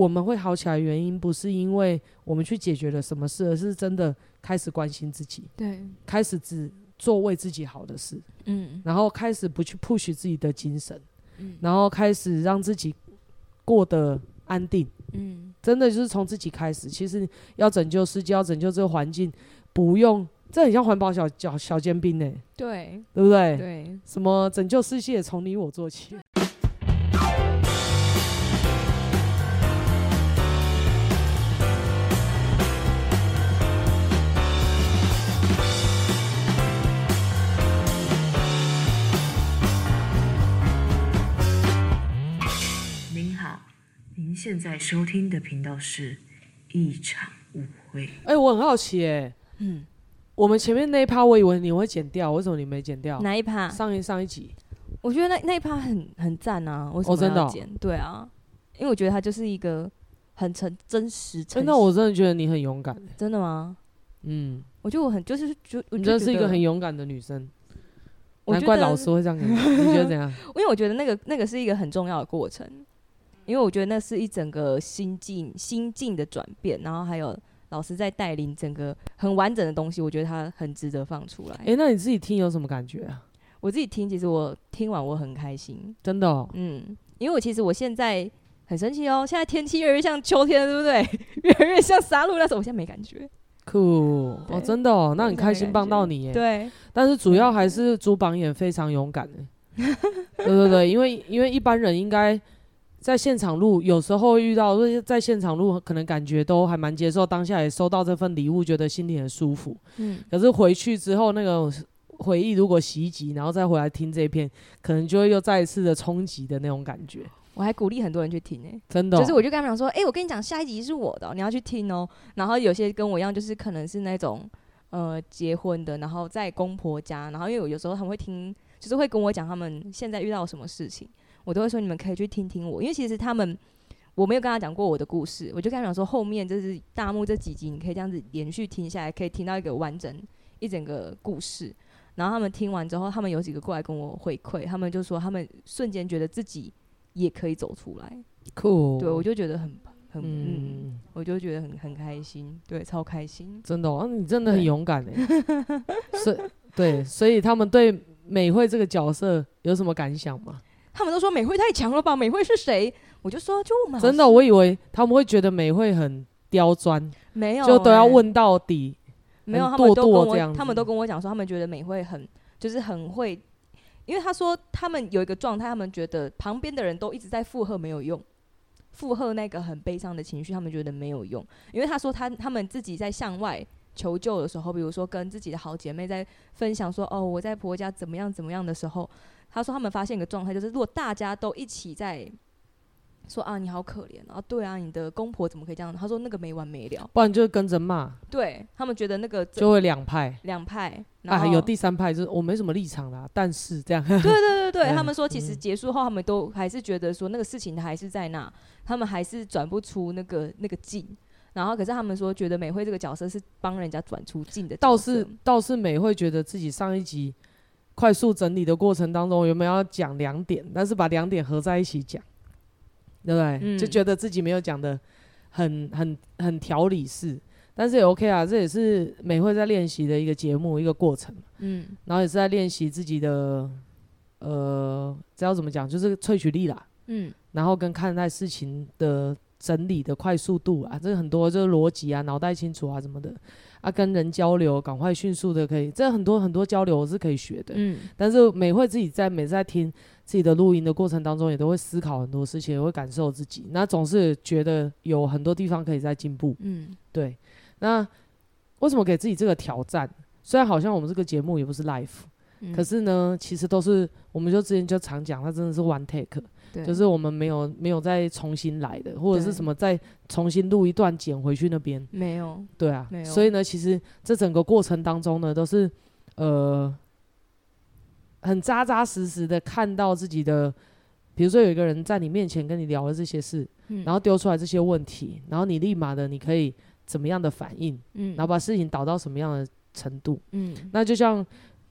我们会好起来的原因，不是因为我们去解决了什么事，而是真的开始关心自己，对，开始只做为自己好的事，嗯，然后开始不去 push 自己的精神，嗯，然后开始让自己过得安定，嗯，真的就是从自己开始。其实要拯救世界，要拯救这个环境，不用，这很像环保小小小尖兵呢，对，对不对？对，什么拯救世界从你我做起。现在收听的频道是一场误会。哎、欸，我很好奇、欸，哎，嗯，我们前面那一趴，我以为你会剪掉，为什么你没剪掉？哪一趴？上一上一集，我觉得那那一趴很很赞啊！为什么要剪？哦，真的哦？对啊，因为我觉得它就是一个很诚真实。真的，我真的觉得你很勇敢。真的吗？嗯，我觉得我很就是就，你真的是一个很勇敢的女生。难怪老师会这样讲，你觉得怎样？因为我觉得那个那个是一个很重要的过程。因为我觉得那是一整个心境心境的转变，然后还有老师在带领整个很完整的东西，我觉得他很值得放出来。哎、欸，那你自己听有什么感觉啊？我自己听，其实我听完我很开心，真的哦。嗯，因为我其实我现在很生气哦，现在天气越来越像秋天，对不对？越来越像杀戮那时候，我现在没感觉。酷哦，真的哦，那很开心帮到你耶。对，但是主要还是朱榜眼非常勇敢的。对对对，因为因为一般人应该。在现场录，有时候会遇到，在现场录可能感觉都还蛮接受，当下也收到这份礼物，觉得心里很舒服。嗯，可是回去之后，那个回忆如果袭击，然后再回来听这一片，可能就会又再一次的冲击的那种感觉。我还鼓励很多人去听呢、欸，真的、哦，就是我就跟他们讲说，哎、欸，我跟你讲，下一集是我的、喔，你要去听哦、喔。然后有些跟我一样，就是可能是那种呃结婚的，然后在公婆家，然后因为我有时候他们会听，就是会跟我讲他们现在遇到什么事情。我都会说，你们可以去听听我，因为其实他们我没有跟他讲过我的故事，我就跟他讲说，后面就是大幕这几集，你可以这样子连续听下来，可以听到一个完整一整个故事。然后他们听完之后，他们有几个过来跟我回馈，他们就说他们瞬间觉得自己也可以走出来。酷，对，我就觉得很很嗯，嗯，我就觉得很很开心，对，超开心，真的哦，你真的很勇敢哎。所以对，所以他们对美惠这个角色有什么感想吗？他们都说美惠太强了吧？美惠是谁？我就说就我们真的，我以为他们会觉得美惠很刁钻，没有、欸，就都要问到底。没有，他们都跟我，他们都跟我讲说，他们觉得美惠很就是很会，因为他说他们有一个状态，他们觉得旁边的人都一直在附和没有用，附和那个很悲伤的情绪，他们觉得没有用。因为他说他他们自己在向外求救的时候，比如说跟自己的好姐妹在分享说哦，我在婆家怎么样怎么样的时候。她说他们发现一个状态，就是如果大家都一起在说啊，你好可怜啊，对啊，你的公婆怎么可以这样？他说那个没完没了，不然就跟着骂。对，他们觉得那个就会两派，两派啊，有第三派，就是我没什么立场啦，但是这样。对对对对，他们说其实结束后，他们都还是觉得说那个事情还是在那，他们还是转不出那个那个劲。然后可是他们说觉得美惠这个角色是帮人家转出镜的，倒是倒是美惠觉得自己上一集。快速整理的过程当中，有没有要讲两点？但是把两点合在一起讲，对不对？嗯、就觉得自己没有讲的很很很条理式，但是也 OK 啊，这也是美惠在练习的一个节目一个过程。嗯，然后也是在练习自己的呃，这要怎么讲？就是萃取力啦。嗯，然后跟看待事情的整理的快速度啊，这个很多就是逻辑啊，脑袋清楚啊什么的。啊，跟人交流，赶快迅速的可以，这很多很多交流我是可以学的。嗯，但是每会自己在每次在听自己的录音的过程当中，也都会思考很多事情，也会感受自己，那总是觉得有很多地方可以在进步。嗯，对。那为什么给自己这个挑战？虽然好像我们这个节目也不是 live，嗯，可是呢，其实都是，我们就之前就常讲，它真的是 one take。就是我们没有没有再重新来的，或者是什么再重新录一段剪回去那边没有，对啊，所以呢，其实这整个过程当中呢，都是呃很扎扎实实的看到自己的，比如说有一个人在你面前跟你聊了这些事，嗯、然后丢出来这些问题，然后你立马的你可以怎么样的反应，嗯、然后把事情导到什么样的程度，嗯，那就像。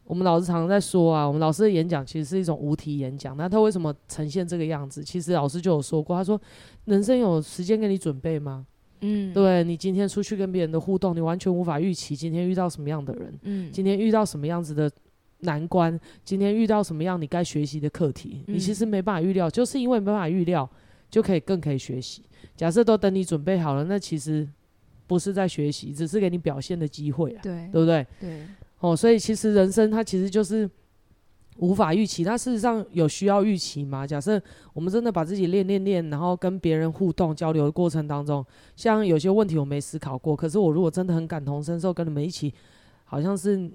我们老师常常在说啊，我们老师的演讲其实是一种无题演讲。那他为什么呈现这个样子？其实老师就有说过，他说：“人生有时间给你准备吗？嗯，对，你今天出去跟别人的互动，你完全无法预期今天遇到什么样的人，嗯，今天遇到什么样子的难关，今天遇到什么样你该学习的课题，你其实没办法预料，就是因为没办法预料，就可以更可以学习。假设都等你准备好了，那其实不是在学习，只是给你表现的机会啊，对，对不对？对。”哦，所以其实人生它其实就是无法预期。那事实上有需要预期吗？假设我们真的把自己练练练，然后跟别人互动交流的过程当中，像有些问题我没思考过，可是我如果真的很感同身受，跟你们一起，好像是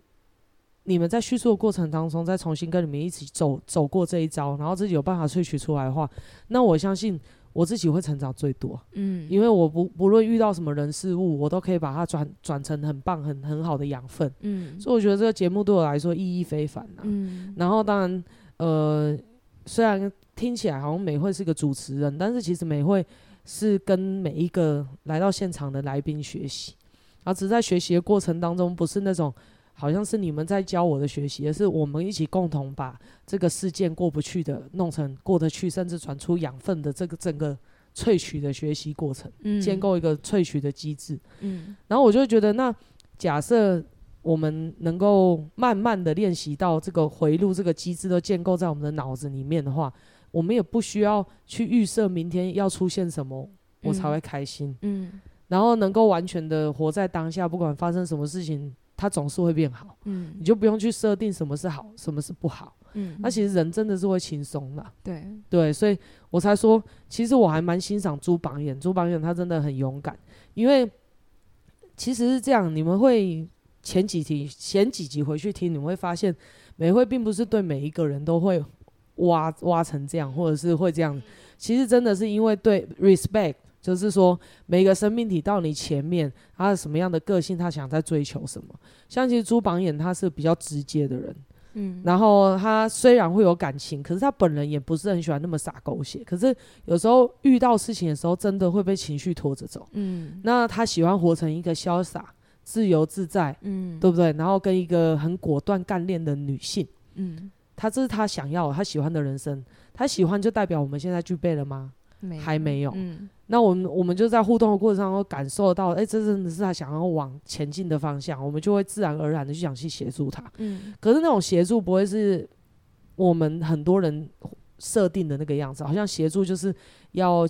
你们在叙述的过程当中，再重新跟你们一起走走过这一招，然后自己有办法萃取出来的话，那我相信。我自己会成长最多，嗯，因为我不不论遇到什么人事物，我都可以把它转转成很棒、很很好的养分，嗯，所以我觉得这个节目对我来说意义非凡呐，嗯，然后当然，呃，虽然听起来好像美惠是个主持人，但是其实美惠是跟每一个来到现场的来宾学习，而只是在学习的过程当中，不是那种。好像是你们在教我的学习，而是我们一起共同把这个事件过不去的弄成过得去，甚至传出养分的这个整个萃取的学习过程，嗯，建构一个萃取的机制，嗯，然后我就觉得，那假设我们能够慢慢的练习到这个回路这个机制都建构在我们的脑子里面的话，我们也不需要去预设明天要出现什么，我才会开心，嗯，然后能够完全的活在当下，不管发生什么事情。它总是会变好，嗯，你就不用去设定什么是好，什么是不好，嗯，那其实人真的是会轻松的，对。对，所以我才说，其实我还蛮欣赏朱榜眼，朱榜眼他真的很勇敢，因为其实是这样，你们会前几题前几集回去听，你们会发现美会并不是对每一个人都会挖挖成这样，或者是会这样，其实真的是因为对 respect。就是说，每个生命体到你前面，他是什么样的个性，他想在追求什么。像其实朱榜眼他是比较直接的人，嗯，然后他虽然会有感情，可是他本人也不是很喜欢那么洒狗血。可是有时候遇到事情的时候，真的会被情绪拖着走，嗯。那他喜欢活成一个潇洒、自由自在，嗯，对不对？然后跟一个很果断、干练的女性，嗯，他这是他想要、他喜欢的人生。他喜欢就代表我们现在具备了吗？没还没有，嗯。那我们我们就在互动的过程当中感受到，哎、欸，这真的是他想要往前进的方向，我们就会自然而然的去想去协助他。嗯，可是那种协助不会是我们很多人设定的那个样子，好像协助就是要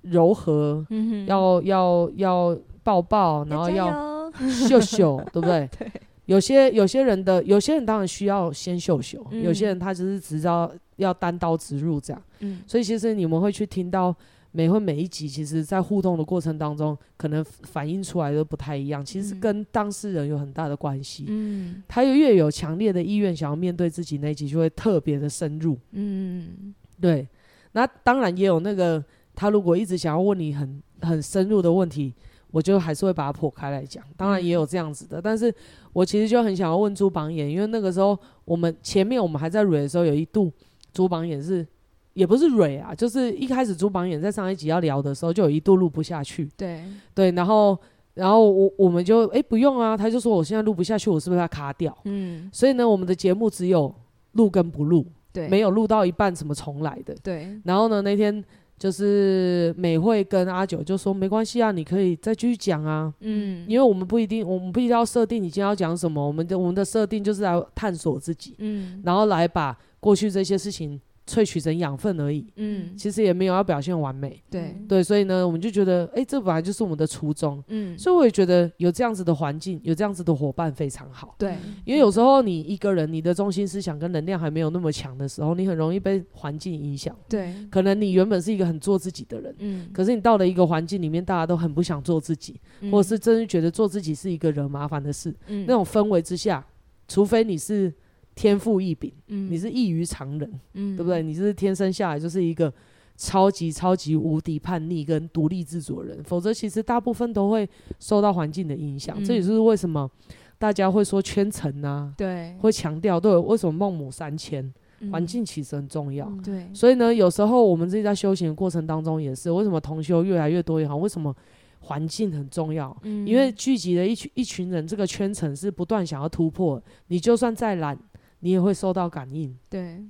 柔和，嗯、要要要抱抱，然后要秀秀，对不对？对。有些有些人的有些人当然需要先秀秀，嗯、有些人他只是只知道要单刀直入这样。嗯，所以其实你们会去听到。每会每一集，其实，在互动的过程当中，可能反映出来的不太一样。其实跟当事人有很大的关系。嗯，他越有强烈的意愿想要面对自己那一集，就会特别的深入。嗯，对。那当然也有那个，他如果一直想要问你很很深入的问题，我就还是会把它剖开来讲。当然也有这样子的，但是我其实就很想要问朱榜眼，因为那个时候我们前面我们还在蕊的时候，有一度朱榜眼是。也不是蕊啊，就是一开始朱榜眼在上一集要聊的时候，就有一度录不下去。对对，然后然后我我们就哎、欸、不用啊，他就说我现在录不下去，我是不是要卡掉？嗯，所以呢，我们的节目只有录跟不录，对，没有录到一半什么重来的。对，然后呢，那天就是美惠跟阿九就说没关系啊，你可以再继续讲啊。嗯，因为我们不一定，我们不一定要设定你今天要讲什么，我们的我们的设定就是来探索自己，嗯，然后来把过去这些事情。萃取成养分而已，嗯，其实也没有要表现完美，对。对，所以呢，我们就觉得，哎、欸，这本来就是我们的初衷，嗯，所以我也觉得有这样子的环境，有这样子的伙伴非常好，对，因为有时候你一个人，你的中心思想跟能量还没有那么强的时候，你很容易被环境影响，对，可能你原本是一个很做自己的人，嗯，可是你到了一个环境里面，大家都很不想做自己，嗯、或者是真的觉得做自己是一个惹麻烦的事，嗯，那种氛围之下，除非你是。天赋异禀，嗯，你是异于常人，嗯，对不对？你是天生下来就是一个超级超级无敌叛逆跟独立自主的人，否则其实大部分都会受到环境的影响。嗯，这也是为什么大家会说圈层啊，对，会强调对，为什么孟母三迁，环境其实很重要，嗯，对。所以呢，有时候我们自己在修行的过程当中也是，为什么同修越来越多也好，为什么环境很重要？嗯，因为聚集了一群一群人，这个圈层是不断想要突破，你就算再懒。你也会受到感应，对，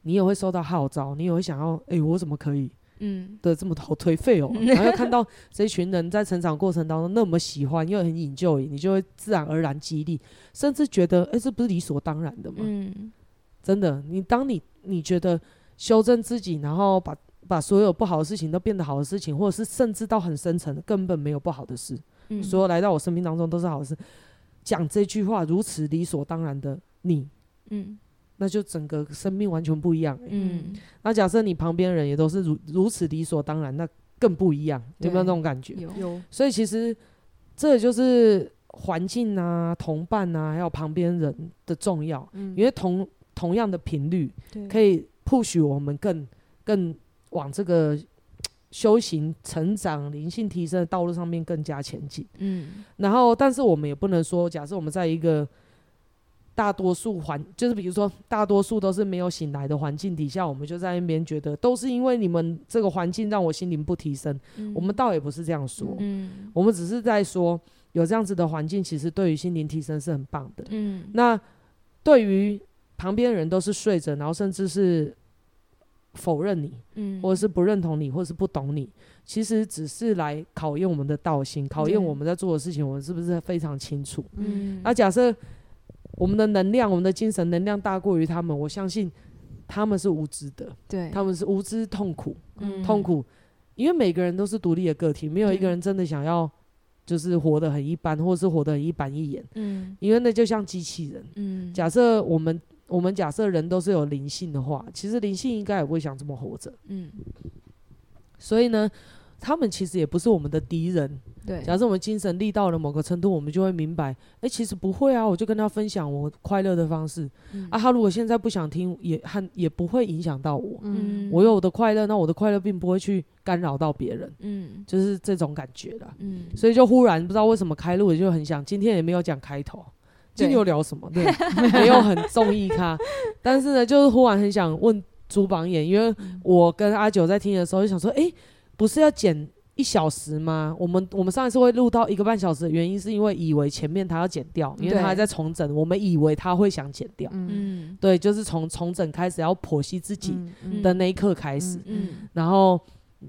你也会受到号召，你也会想要，哎、欸，我怎么可以？嗯，的这么好颓废哦，然后又看到这群人在成长过程当中那么喜欢，又很 enjoy，你就会自然而然激励，甚至觉得，哎、欸，这不是理所当然的吗？嗯，真的，你当你你觉得修正自己，然后把把所有不好的事情都变得好的事情，或者是甚至到很深层的，根本没有不好的事，嗯，所有来到我生命当中都是好事。讲这句话如此理所当然的你，嗯。那就整个生命完全不一样、欸。嗯，那假设你旁边人也都是如如此理所当然，那更不一样，有没有那种感觉？有有。所以其实这就是环境啊、同伴啊，还有旁边人的重要。嗯，因为同同样的频率，可以 push 我们更更往这个修行、成长、灵性提升的道路上面更加前进。嗯，然后，但是我们也不能说，假设我们在一个。大多数环就是，比如说，大多数都是没有醒来的环境底下，我们就在那边觉得都是因为你们这个环境让我心灵不提升。嗯、我们倒也不是这样说，嗯、我们只是在说有这样子的环境，其实对于心灵提升是很棒的。嗯、那对于旁边的人都是睡着，然后甚至是否认你，嗯、或者是不认同你，或者是不懂你，其实只是来考验我们的道心，考验我们在做的事情，我们是不是非常清楚？嗯、那假设。我们的能量，我们的精神能量大过于他们，我相信他们是无知的，对，他们是无知痛苦，嗯、痛苦，因为每个人都是独立的个体，没有一个人真的想要就是活得很一般，或者是活得很一板一眼，嗯，因为那就像机器人，嗯，假设我们我们假设人都是有灵性的话，其实灵性应该也不会想这么活着，嗯，所以呢。他们其实也不是我们的敌人。对，假设我们精神力到了某个程度，我们就会明白，哎、欸，其实不会啊。我就跟他分享我快乐的方式。嗯、啊，他如果现在不想听，也和也不会影响到我。嗯，我有我的快乐，那我的快乐并不会去干扰到别人。嗯，就是这种感觉了。嗯，所以就忽然不知道为什么开路，就很想今天也没有讲开头，今天有聊什么？对，没有很中意他，但是呢，就是忽然很想问朱榜眼，因为我跟阿九在听的时候就想说，哎、欸。不是要剪一小时吗？我们我们上一次会录到一个半小时的原因，是因为以为前面他要剪掉，因为他还在重整。我们以为他会想剪掉，嗯，对，就是从重整开始要剖析自己的那一刻开始，嗯，然后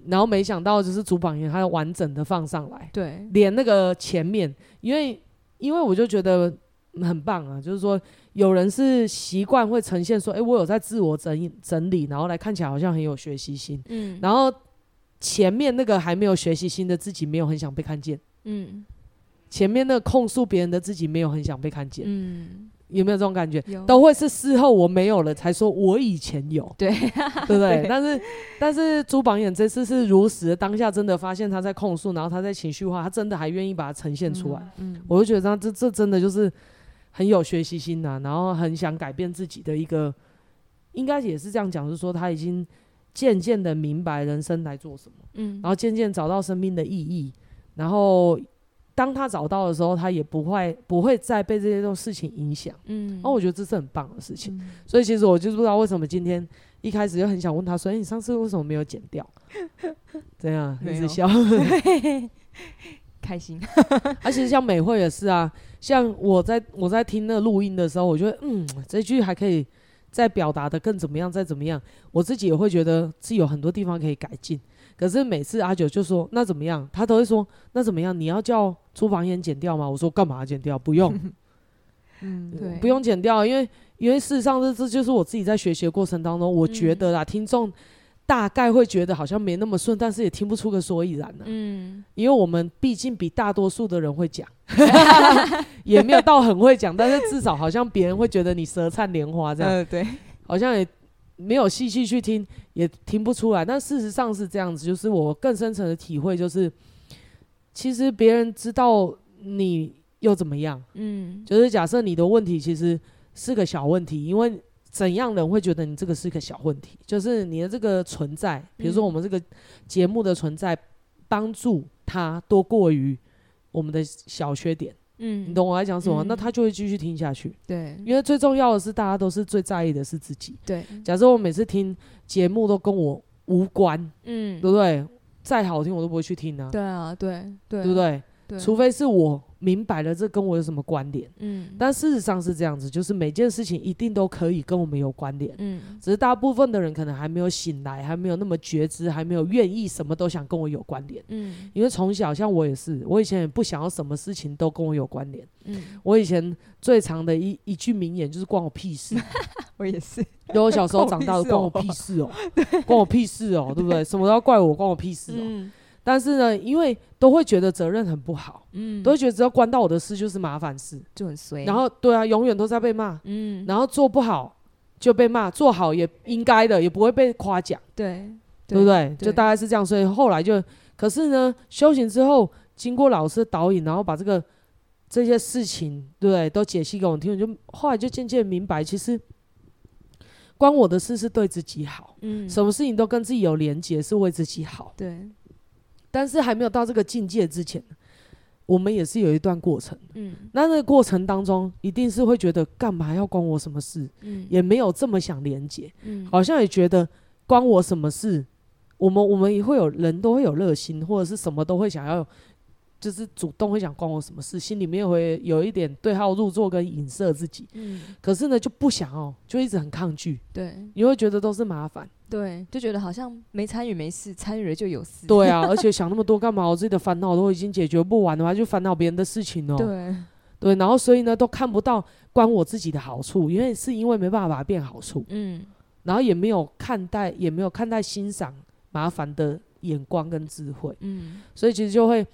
然后没想到就是主榜员他要完整的放上来，对，连那个前面，因为因为我就觉得很棒啊，就是说有人是习惯会呈现说，哎，我有在自我整整理，然后来看起来好像很有学习心，嗯，然后。前面那个还没有学习新的自己，没有很想被看见。嗯，前面那个控诉别人的自己，没有很想被看见。嗯，有没有这种感觉？有都会是事后我没有了才说，我以前有。对，对不对？对但是，但是朱榜眼这次是如实的，当下真的发现他在控诉，然后他在情绪化，他真的还愿意把它呈现出来。嗯，嗯我就觉得他这这真的就是很有学习心呐、啊，然后很想改变自己的一个，应该也是这样讲，就是说他已经。渐渐的明白人生来做什么，嗯，然后渐渐找到生命的意义，然后当他找到的时候，他也不会不会再被这些种事情影响，嗯，然后我觉得这是很棒的事情，嗯、所以其实我就是不知道为什么今天一开始就很想问他说，哎，你上次为什么没有剪掉？怎样？一直笑，开心，而且像美惠也是啊，像我在我在听那个录音的时候，我觉得嗯，这句还可以。再表达的更怎么样？再怎么样，我自己也会觉得是有很多地方可以改进。可是每次阿九就说那怎么样，他都会说那怎么样？你要叫厨房烟剪掉吗？我说干嘛剪掉？不用，嗯，对，不用剪掉，因为因为事实上这这就是我自己在学习的过程当中，我觉得啦，嗯、听众。大概会觉得好像没那么顺，但是也听不出个所以然呢、啊。嗯，因为我们毕竟比大多数的人会讲，也没有到很会讲，但是至少好像别人会觉得你舌灿莲花这样。嗯、对，好像也没有细细去听，也听不出来。但事实上是这样子，就是我更深层的体会就是，其实别人知道你又怎么样？嗯，就是假设你的问题其实是个小问题，因为。怎样人会觉得你这个是一个小问题？就是你的这个存在，比如说我们这个节目的存在，帮助他多过于我们的小缺点。嗯，你懂我在讲什么？嗯、那他就会继续听下去。对，因为最重要的是，大家都是最在意的是自己。对，假设我每次听节目都跟我无关，嗯，对不对？再好听我都不会去听啊。对啊，对对，对不对？对，除非是我明白了这跟我有什么关联？嗯，但事实上是这样子，就是每件事情一定都可以跟我们有关联。嗯，只是大部分的人可能还没有醒来，还没有那么觉知，还没有愿意什么都想跟我有关联。嗯，因为从小像我也是，我以前也不想要什么事情都跟我有关联。嗯，我以前最长的一一句名言就是关我屁事。我也是，因为我小时候长大的关我屁事哦，关我屁事哦，对不对？什么都要怪我，关我屁事哦。嗯但是呢，因为都会觉得责任很不好，嗯，都会觉得只要关到我的事就是麻烦事，就很衰。然后对啊，永远都在被骂，嗯，然后做不好就被骂，做好也应该的，也不会被夸奖，对，对不对？就大概是这样。所以后来就，可是呢，修行之后，经过老师的导引，然后把这个这些事情，对对，都解析给我听，我就后来就渐渐明白，其实关我的事是对自己好，嗯，什么事情都跟自己有连结，是为自己好，对。但是还没有到这个境界之前，我们也是有一段过程。嗯，那那个过程当中，一定是会觉得干嘛要关我什么事？嗯，也没有这么想连接。嗯，好像也觉得关我什么事？我们我们也会有人都会有热心，或者是什么都会想要。就是主动会想关我什么事，心里面会有一点对号入座跟影射自己，嗯，可是呢就不想哦，就一直很抗拒，对，你会觉得都是麻烦，对，就觉得好像没参与没事，参与了就有事，对啊，而且想那么多干嘛？我自己的烦恼都已经解决不完的话，就烦恼别人的事情哦，对，对，然后所以呢都看不到关我自己的好处，因为是因为没办法把它变好处，嗯，然后也没有看待，也没有看待欣赏麻烦的眼光跟智慧，嗯，所以其实就会。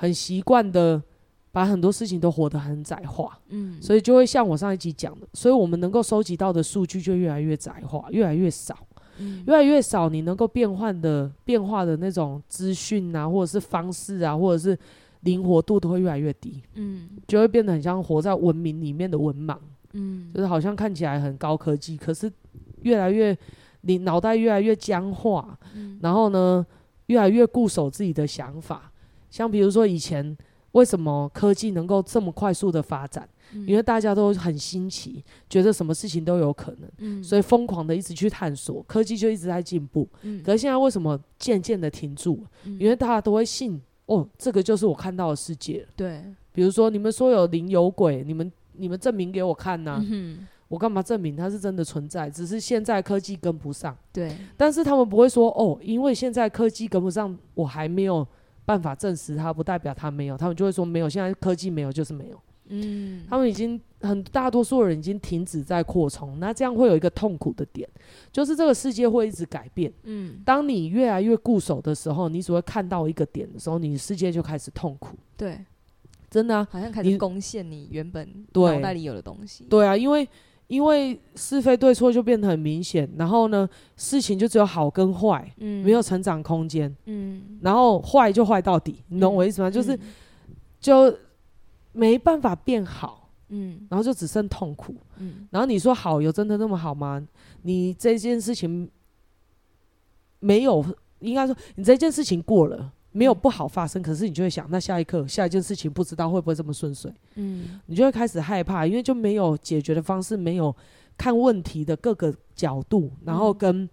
很习惯的把很多事情都活得很窄化，嗯，所以就会像我上一集讲的，所以我们能够收集到的数据就越来越窄化，越来越少，嗯，越来越少，你能够变换的变化的那种资讯啊，或者是方式啊，或者是灵活度都会越来越低，嗯，就会变得很像活在文明里面的文盲，嗯，就是好像看起来很高科技，可是越来越你脑袋越来越僵化，嗯，然后呢，越来越固守自己的想法。像比如说以前为什么科技能够这么快速的发展？嗯、因为大家都很新奇，觉得什么事情都有可能，嗯、所以疯狂的一直去探索，科技就一直在进步。嗯、可是现在为什么渐渐的停住？嗯、因为大家都会信哦，这个就是我看到的世界。对，比如说你们说有灵有鬼，你们你们证明给我看呐、我干嘛证明它是真的存在？只是现在科技跟不上。对，但是他们不会说哦，因为现在科技跟不上，我还没有。办法证实它，不代表它没有，他们就会说没有。现在科技没有就是没有，嗯，他们已经很大多数人已经停止在扩充，那这样会有一个痛苦的点，就是这个世界会一直改变，嗯，当你越来越固守的时候，你只会看到一个点的时候，你的世界就开始痛苦，对，真的啊，好像开始攻陷你原本脑袋里有的东西，对，对啊，因为。因为是非对错就变得很明显，然后呢，事情就只有好跟坏，嗯，没有成长空间，嗯，然后坏就坏到底，你懂我意思吗？嗯、就是就没办法变好，嗯，然后就只剩痛苦，嗯，然后你说好有真的那么好吗？你这件事情没有，应该说你这件事情过了。没有不好发生，可是你就会想，那下一刻下一件事情不知道会不会这么顺遂，嗯，你就会开始害怕，因为就没有解决的方式，没有看问题的各个角度，然后跟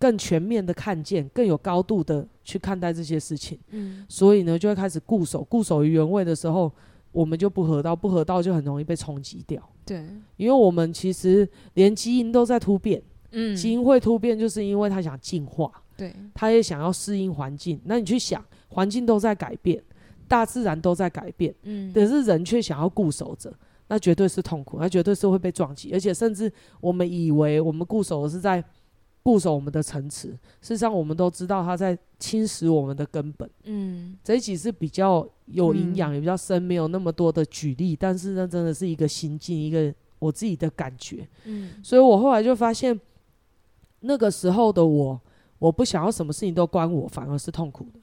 更全面的看见，更有高度的去看待这些事情，嗯，所以呢，就会开始固守，固守于原位的时候，我们就不合道，不合道就很容易被冲击掉，对，因为我们其实连基因都在突变，嗯，基因会突变，就是因为他想进化，对，他也想要适应环境，那你去想。环境都在改变，大自然都在改变，嗯，可是人却想要固守着，那绝对是痛苦，那绝对是会被撞击，而且甚至我们以为我们固守的是在固守我们的城池，事实上我们都知道它在侵蚀我们的根本，嗯，这一集是比较有营养，也比较深，没有那么多的举例，但是那真的是一个心境，一个我自己的感觉，嗯，所以我后来就发现，那个时候的我，我不想要什么事情都关我，反而是痛苦的。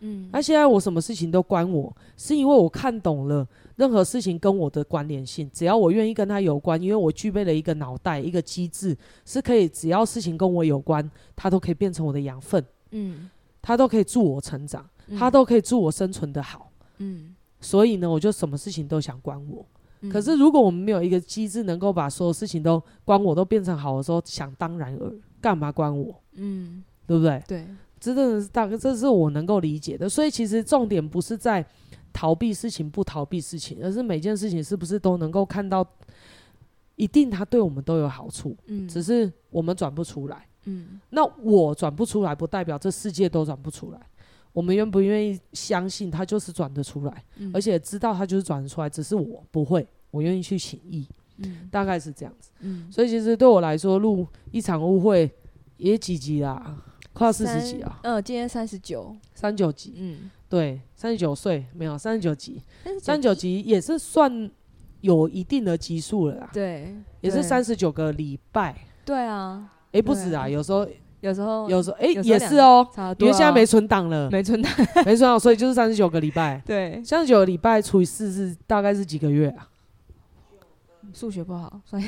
嗯，那现在我什么事情都关我，是因为我看懂了任何事情跟我的关联性，只要我愿意跟他有关，因为我具备了一个脑袋，一个机制，是可以只要事情跟我有关，它都可以变成我的养分，嗯，它都可以助我成长，它都可以助我生存的好，嗯，所以呢，我就什么事情都想关我。嗯，可是如果我们没有一个机制能够把所有事情都关我都变成好的时候，想当然尔，干嘛关我？嗯，对不对？对。真的是大概，这是我能够理解的。所以其实重点不是在逃避事情不逃避事情，而是每件事情是不是都能够看到，一定它对我们都有好处，嗯，只是我们转不出来。嗯，那我转不出来，不代表这世界都转不出来。我们愿不愿意相信它就是转得出来，嗯而且知道它就是转得出来，只是我不会，我愿意去请意，嗯大概是这样子。嗯，所以其实对我来说，录一场误会也几集啦，快要四十几啊，嗯，今天三十九，三九级，嗯，对，三十九岁没有三十九级，三三十九级也是算有一定的级数了啦，对，也是三十九个礼拜，对啊，诶，不止啊，有时候有时候有时候诶有时候两也是哦，因为现在没存档了，没存档，没存档，所以就是三十九个礼拜，对，三十九个礼拜除以四是大概是几个月啊？数学不好，所以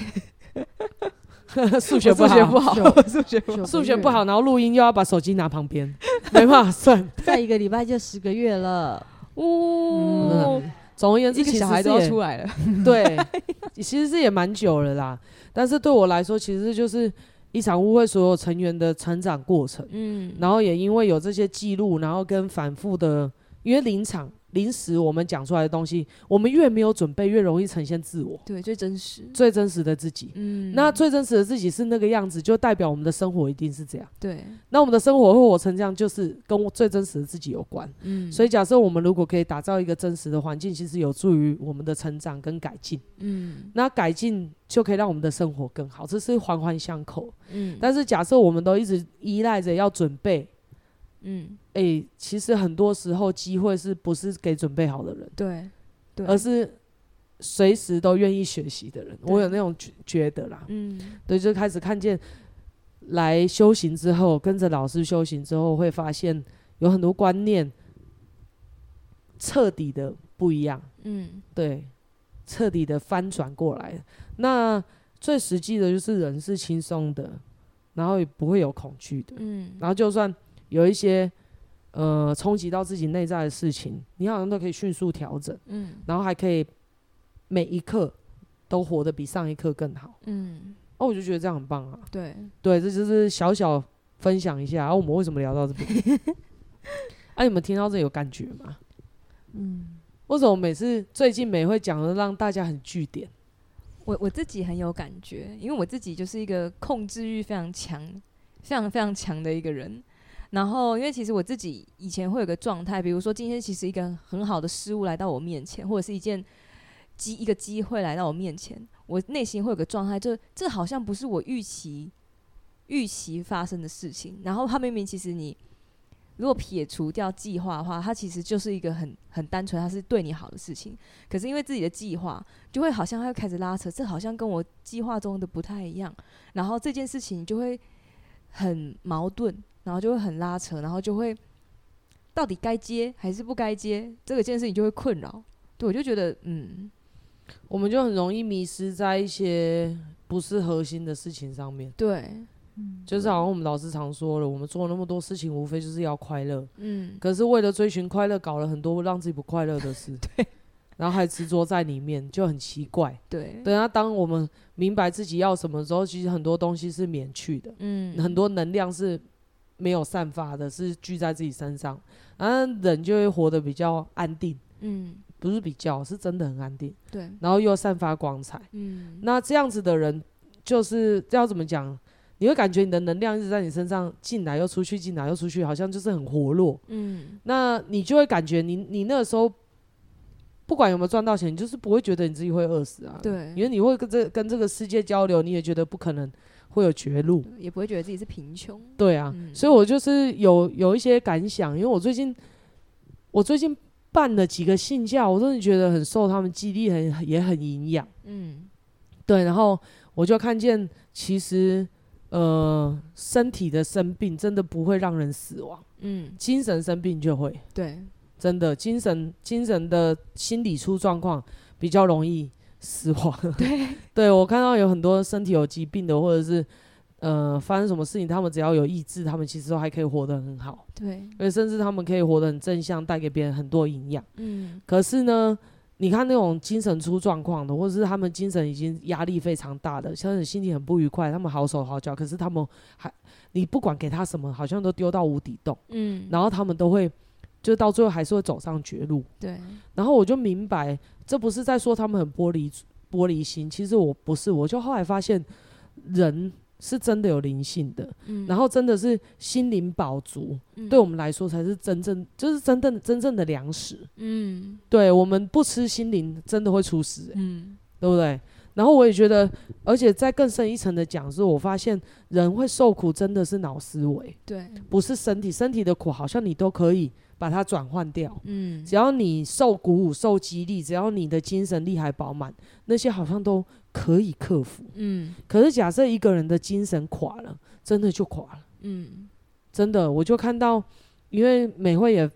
数学不数学不好，数学不好，数学不好，然后录音又要把手机拿旁边，没办法算。再一个礼拜就十个月了。哦，总而言之，小孩都要出来了，对，其实是也蛮久了啦。但是对我来说，其实就是一场误会，所有成员的成长过程。嗯，然后也因为有这些记录，然后跟反复的，因为临场临时我们讲出来的东西，我们越没有准备，越容易呈现自我对，最真实，最真实的自己。嗯，那最真实的自己是那个样子，就代表我们的生活一定是这样。对，那我们的生活会活成这样，就是跟我最真实的自己有关。嗯，所以，假设我们如果可以打造一个真实的环境，其实有助于我们的成长跟改进。嗯那改进就可以让我们的生活更好，这是环环相扣。嗯，但是，假设我们都一直依赖着要准备，嗯，诶、其实很多时候机会是不是给准备好的人，对，对，而是随时都愿意学习的人。我有那种觉觉得啦，嗯对，就开始看见来修行之后，跟着老师修行之后，会发现有很多观念彻底的不一样。嗯对，彻底的翻转过来。那最实际的就是人是轻松的，然后也不会有恐惧的。嗯，然后就算有一些呃冲击到自己内在的事情，你好像都可以迅速调整，嗯然后还可以每一刻都活得比上一刻更好。嗯，哦，我就觉得这样很棒啊。对，对，这就是小小分享一下。然、后我们为什么聊到这边？啊，你们听到这有感觉吗？嗯，为什么每次最近每会讲的让大家很据点？我我自己很有感觉，因为我自己就是一个控制欲非常强、非常非常强的一个人。然后，因为其实我自己以前会有个状态，比如说今天其实一个很好的事物来到我面前，或者是一件机一个机会来到我面前，我内心会有个状态，就这好像不是我预期预期发生的事情。然后，他明明其实你如果撇除掉计划的话，它其实就是一个很很单纯，它是对你好的事情。可是因为自己的计划，就会好像它会开始拉扯，这好像跟我计划中的不太一样。然后这件事情就会很矛盾，然后就会很拉扯，然后就会到底该接还是不该接，这个件事情就会困扰。对，我就觉得，嗯，我们就很容易迷失在一些不是核心的事情上面。对，就是好像我们老师常说了，我们做那么多事情，无非就是要快乐。嗯，可是为了追寻快乐，搞了很多让自己不快乐的事。对。然后还执着在里面，就很奇怪。对，对，那当我们明白自己要什么时候，其实很多东西是免去的，嗯，很多能量是没有散发的，是聚在自己身上，然后人就会活得比较安定。嗯，不是比较，是真的很安定，对，然后又散发光彩。嗯，那这样子的人，就是这要怎么讲？你会感觉你的能量一直在你身上进来又出去，进来又出去，好像就是很活络。嗯，那你就会感觉你你那个时候，不管有没有赚到钱，你就是不会觉得你自己会饿死啊。对因为你会跟这跟这个世界交流，你也觉得不可能会有绝路。也不会觉得自己是贫穷。对啊，嗯所以我就是有有一些感想，因为我最近我最近办了几个信教，我真的觉得很受他们激励，很也很营养。嗯对，然后我就看见，其实呃，身体的生病真的不会让人死亡，嗯，精神生病就会，对，真的精神精神的心理出状况比较容易死亡。对，对我看到有很多身体有疾病的，或者是呃发生什么事情，他们只要有意志，他们其实都还可以活得很好，对，而且甚至他们可以活得很正向，带给别人很多营养。嗯。可是呢，你看那种精神出状况的，或者是他们精神已经压力非常大的，像是心情很不愉快，他们好手好脚，可是他们还你不管给他什么，好像都丢到无底洞，嗯，然后他们都会就到最后还是会走上绝路。对。然后我就明白，这不是在说他们很玻璃玻璃心，其实我不是。我就后来发现，人是真的有灵性的，嗯、然后真的是心灵饱足，嗯、对我们来说才是真正就是真正真正的粮食。嗯，对我们不吃心灵，真的会出事，欸。嗯，对不对？然后我也觉得，而且在更深一层的讲，是我发现人会受苦，真的是脑思维，对，不是身体。身体的苦好像你都可以把它转换掉，嗯，只要你受鼓舞、受激励，只要你的精神力还饱满，那些好像都可以克服，嗯。可是假设一个人的精神垮了，真的就垮了，嗯，真的，我就看到，因为美惠也。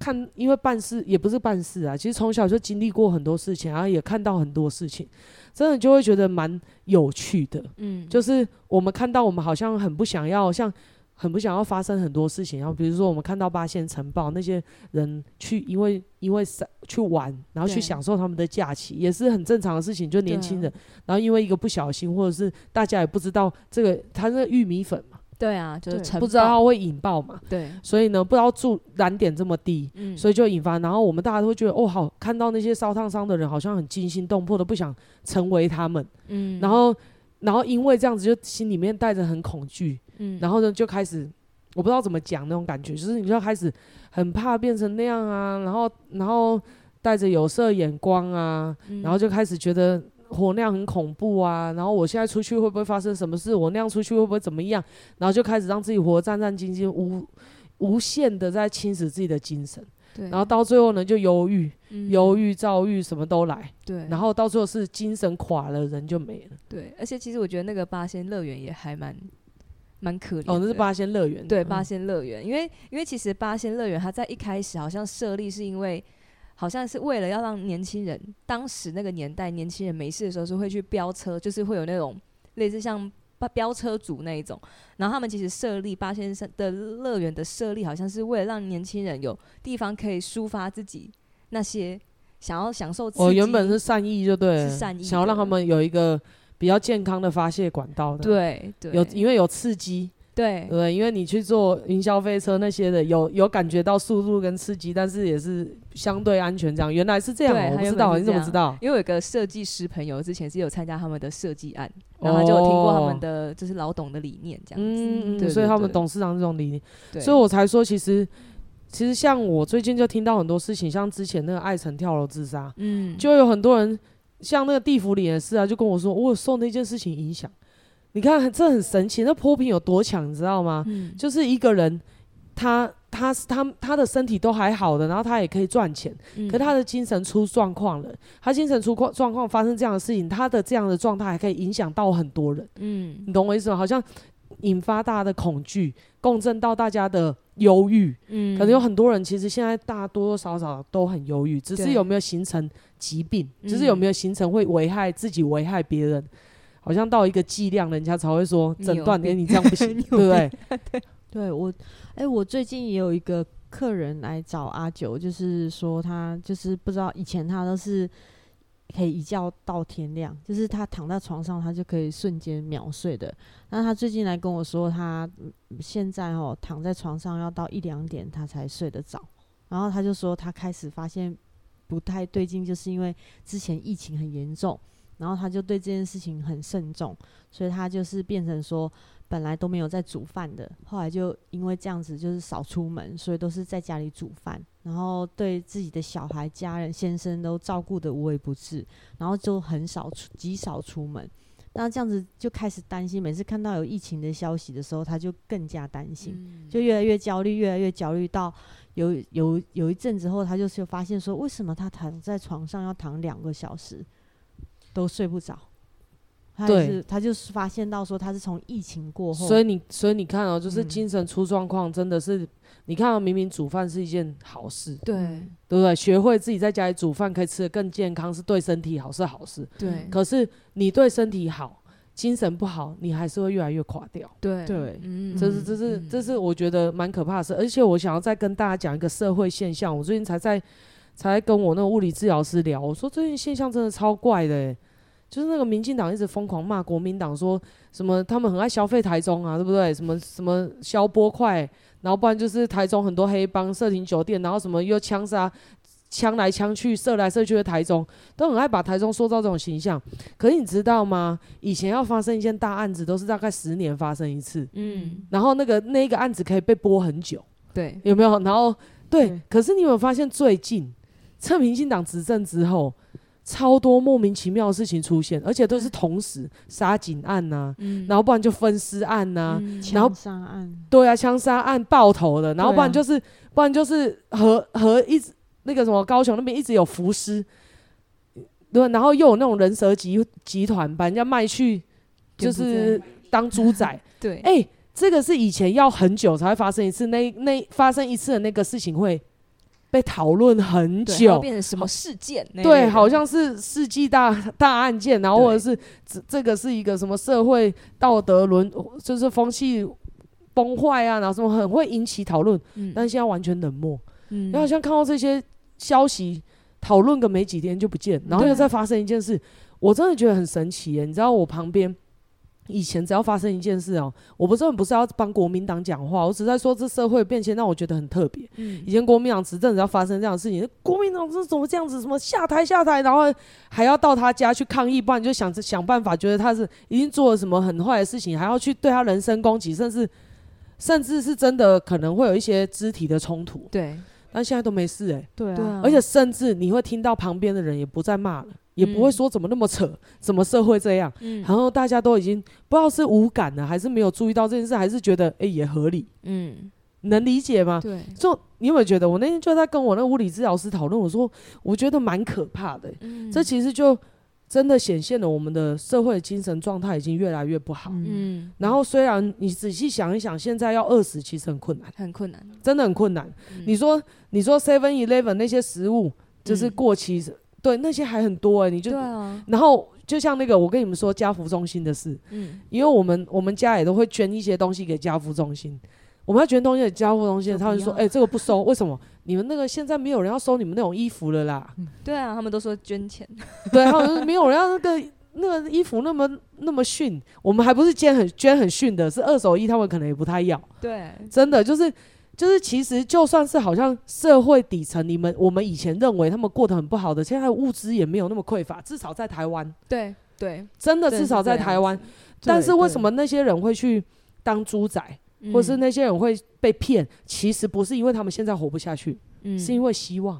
看，因为办事也不是办事啊，其实从小就经历过很多事情，然后也看到很多事情，真的就会觉得蛮有趣的。嗯，就是我们看到我们好像很不想要，像很不想要发生很多事情，然后比如说我们看到八仙城爆那些人去，因为因为去玩，然后去享受他们的假期，也是很正常的事情。就年轻人，然后因为一个不小心，或者是大家也不知道这个，他是玉米粉嘛。对啊，就是不知道它会引爆嘛，对，所以呢，不知道住燃点这么低，嗯，所以就引发，然后我们大家都会觉得，哦，好，看到那些烧烫伤的人，好像很惊心动魄的，不想成为他们，嗯，然后，然后因为这样子，就心里面带着很恐惧，嗯，然后呢，就开始，我不知道怎么讲那种感觉，就是你就开始很怕变成那样啊，然后，然后带着有色眼光啊，嗯，然后就开始觉得。火那样很恐怖啊！然后我现在出去会不会发生什么事？我那样出去会不会怎么样？然后就开始让自己活战战兢兢，无无限的在侵蚀自己的精神。对。然后到最后呢，就忧郁、忧郁、躁郁，什么都来。对。然后到最后是精神垮了，人就没了。对。而且其实我觉得那个八仙乐园也还蛮蛮可怜。哦，那是八仙乐园。对，八仙乐园，因为因为其实八仙乐园它在一开始好像设立是因为。好像是为了要让年轻人，当时那个年代年轻人没事的时候是会去飙车，就是会有那种类似像飙车族那一种。然后他们其实设立八仙的乐园的设立，好像是为了让年轻人有地方可以抒发自己那些想要享受。我原本是善意，就对，是善意，想要让他们有一个比较健康的发泄管道的。对对，有因为有刺激。对对，因为你去坐云霄飞车那些的，有有感觉到速度跟刺激，但是也是相对安全这样。原来是这样，对我不知道，你怎么知道？因为有个设计师朋友之前是有参加他们的设计案，然后他就有听过他们的就是老董的理念这样子。嗯嗯，所以他们董事长这种理念，所以我才说其实其实像我最近就听到很多事情，像之前那个艾辰跳楼自杀，嗯，就有很多人像那个地府里的事啊，就跟我说我有受那件事情影响。你看，这很神奇。那波平有多强，你知道吗？嗯、就是一个人，他他他他的身体都还好的，然后他也可以赚钱，嗯、可他的精神出状况了。他精神出状状况，发生这样的事情，他的这样的状态还可以影响到很多人。嗯，你懂我意思吗？好像引发大家的恐惧，共振到大家的忧郁。嗯，可能有很多人其实现在大多多少少都很忧郁，只是有没有形成疾病，只是有没有形成会危害自己、危害别人。好像到一个剂量，人家才会说诊断，哎，你这样不行，对不 对？对，对我，哎、欸，我最近也有一个客人来找阿九，就是说他就是不知道以前他都是可以一觉到天亮，就是他躺在床上他就可以瞬间秒睡的。那他最近来跟我说，他现在哦躺在床上要到一两点他才睡得着，然后他就说他开始发现不太对劲，就是因为之前疫情很严重。然后他就对这件事情很慎重，所以他就是变成说，本来都没有在煮饭的，后来就因为这样子就是少出门，所以都是在家里煮饭，然后对自己的小孩、家人、先生都照顾得无微不至，然后就很少出，极少出门。那这样子就开始担心，每次看到有疫情的消息的时候，他就更加担心，就越来越焦虑，越来越焦虑。到有有有一阵子后，他就是发现说，为什么他躺在床上要躺两个小时？都睡不着，他是对他就是发现到说他是从疫情过后，所以你所以你看哦，就是精神出状况，真的是、嗯、你看到明明煮饭是一件好事，对对不对？学会自己在家里煮饭可以吃的更健康，是对身体好，是好事。对，可是你对身体好，精神不好，你还是会越来越垮掉。对对，嗯，这是这是这是我觉得蛮可怕的事。而且我想要再跟大家讲一个社会现象，我最近才在才跟我那个物理治疗师聊，我说最近现象真的超怪的、欸就是那个民进党一直疯狂骂国民党，说什么他们很爱消费台中啊，对不对？什么什么消波块，然后不然就是台中很多黑帮、色情酒店，然后什么又枪杀、枪来枪去、射来射去的台中，都很爱把台中塑造这种形象。可是你知道吗？以前要发生一件大案子，都是大概十年发生一次，嗯，然后那个那一个案子可以被播很久，对，有没有？然后对，对，可是你有没有发现最近，趁民进党执政之后？超多莫名其妙的事情出现，而且都是同时杀警案呐、啊嗯，然后不然就分尸案呐、啊嗯，然后枪杀案，对啊，枪杀案爆头的，然后不然就是，啊、不然就是和和一直那个什么高雄那边一直有浮尸，对，然后又有那种人蛇集集团把人家卖去，就是当猪仔，对，哎、欸，这个是以前要很久才会发生一次，那那发生一次的那个事情会。被讨论很久，变成什么事件？对，好像是世纪大大案件，然后或者是这这个是一个什么社会道德沦，就是风气崩坏啊，然后什么很会引起讨论，嗯，但是现在完全冷漠，嗯，然后好像看到这些消息，讨论个没几天就不见，然后又再发生一件事，我真的觉得很神奇耶，你知道我旁边。以前只要发生一件事哦、喔，我不是不是要帮国民党讲话，我只在说这社会变迁让我觉得很特别。嗯，以前国民党执政只要发生这样的事情，国民党是怎么这样子？什么下台下台，然后还要到他家去抗议，不然就想着想办法，觉得他是已经做了什么很坏的事情，还要去对他人身攻击，甚至甚至是真的可能会有一些肢体的冲突。对，但现在都没事哎、欸。对啊，而且甚至你会听到旁边的人也不再骂了。也不会说怎么那么扯，怎么社会这样，嗯，然后大家都已经不知道是无感了，还是没有注意到这件事，还是觉得哎、欸、也合理，嗯，能理解吗？对，就你有没有觉得我那天就在跟我那物理治疗师讨论，我说我觉得蛮可怕的、欸嗯，这其实就真的显现了我们的社会精神状态已经越来越不好，嗯，然后虽然你仔细想一想，现在要饿死其实很困难，很困难，真的很困难。嗯、你说你说 Seven Eleven 那些食物就是过期。嗯对，那些还很多哎、欸，你就、啊，然后就像那个我跟你们说家福中心的事，嗯，因为我们我们家也都会捐一些东西给家福中心，我们要捐东西给家福中心，他们说，哎、欸，这个不收，为什么？你们那个现在没有人要收你们那种衣服了啦？嗯、对啊，他们都说捐钱，对，他们说没有人要那个那个衣服那么那么逊，我们还不是捐很捐很逊的，是二手衣，他们可能也不太要，对，真的就是。就是其实就算是好像社会底层，你们我们以前认为他们过得很不好的，现在物资也没有那么匮乏，至少在台湾。对对，真的至少在台湾。但是为什么那些人会去当猪仔，或是那些人会被骗？其实不是因为他们现在活不下去，嗯，是因为希望，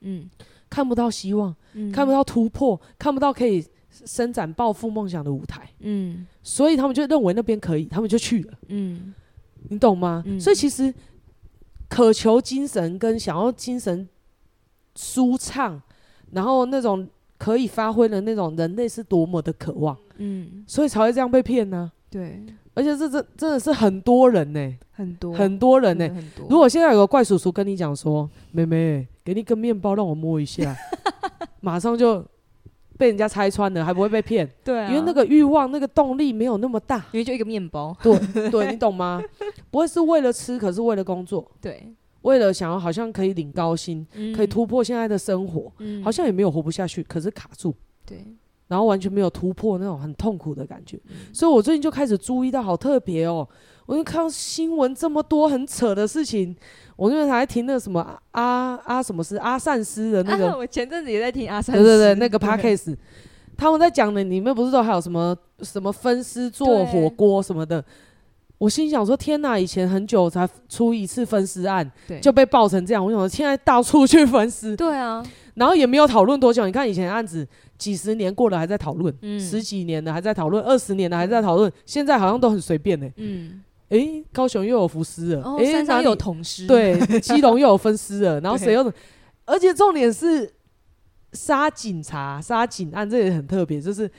嗯，看不到希望，嗯，看不到突破，看不到可以伸展抱负梦想的舞台，嗯，所以他们就认为那边可以，他们就去了，嗯。你懂吗？嗯、所以其实渴求精神跟想要精神舒畅，然后那种可以发挥的那种人类是多么的渴望，嗯，所以才会这样被骗呢、啊。对，而且这这真的是很多人呢、欸，很多很多人呢、欸。如果现在有个怪叔叔跟你讲说：“妹妹，给你个面包让我摸一下”，马上就。被人家拆穿了，还不会被骗？对啊，因为那个欲望、那个动力没有那么大，因为就一个面包。对对，你懂吗？不会是为了吃，可是为了工作。对，为了想要好像可以领高薪，嗯、可以突破现在的生活、嗯，好像也没有活不下去，可是卡住。对，然后完全没有突破那种很痛苦的感觉。嗯、所以我最近就开始注意到，好特别哦。我就看到新闻这么多很扯的事情，我那边还听那个什么阿阿什么是阿善师的那个，啊、我前阵子也在听阿善师，对对对，那个 podcast，他们在讲的，里面不是说还有什么什么分尸做火锅什么的，我心想说天哪，以前很久才出一次分尸案，就被爆成这样，我想说现在到处去分尸，对啊，然后也没有讨论多久，你看以前案子几十年过了还在讨论，嗯，十几年的还在讨论，二十年的还在讨论，现在好像都很随便呢、欸，嗯。哎、欸，高雄又有浮尸了，哎、哦，山又有同尸，对，基隆又有分尸了，然后谁又？而且重点是杀警察、杀警案，这也很特别，就是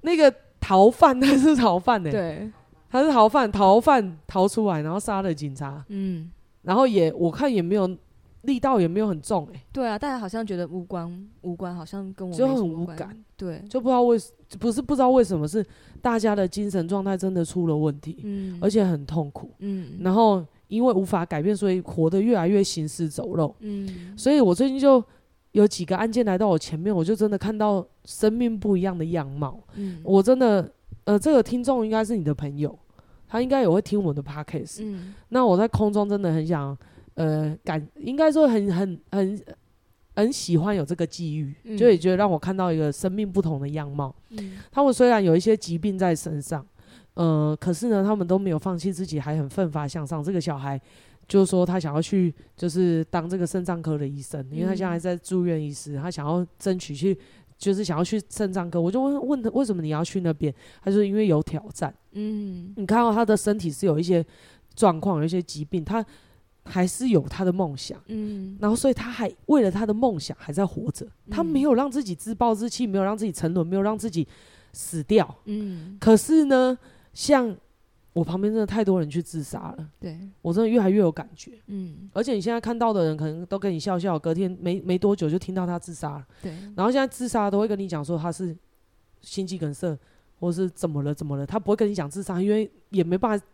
那个逃犯他是逃犯呢、欸，对，他是逃犯，逃犯逃出来，然后杀了警察，嗯，然后也我看也没有。力道也没有很重哎、欸，对啊，大家好像觉得无关无关，好像跟我就很无感，对，就不知道为不是不知道为什么是大家的精神状态真的出了问题，嗯，而且很痛苦，嗯，然后因为无法改变，所以活得越来越行尸走肉，嗯，所以我最近就有几个案件来到我前面，我就真的看到生命不一样的样貌。嗯，我真的，呃，这个听众应该是你的朋友，他应该也会听我的 podcast。嗯，那我在空中真的很想，呃，感应该说很很很很喜欢有这个机遇，嗯就也觉得让我看到一个生命不同的样貌。嗯，他们虽然有一些疾病在身上，呃，可是呢，他们都没有放弃自己，还很奋发向上。这个小孩就是说他想要去，就是当这个肾脏科的医生，因为他现在还在住院医师，他想要争取去，就是想要去肾脏科。我就问问他为什么你要去那边？他说因为有挑战。嗯，你看到他的身体是有一些状况，有一些疾病，他还是有他的梦想。嗯，然后，所以他还为了他的梦想还在活着，他没有让自己自暴自弃，没有让自己沉沦，没有让自己死掉。嗯，可是呢，像我旁边真的太多人去自杀了，对，我真的越来越有感觉。嗯，而且你现在看到的人，可能都跟你笑笑，隔天没没多久就听到他自杀了。对，然后现在自杀都会跟你讲说他是心肌梗塞，或是怎么了怎么了，他不会跟你讲自杀，因为也没办法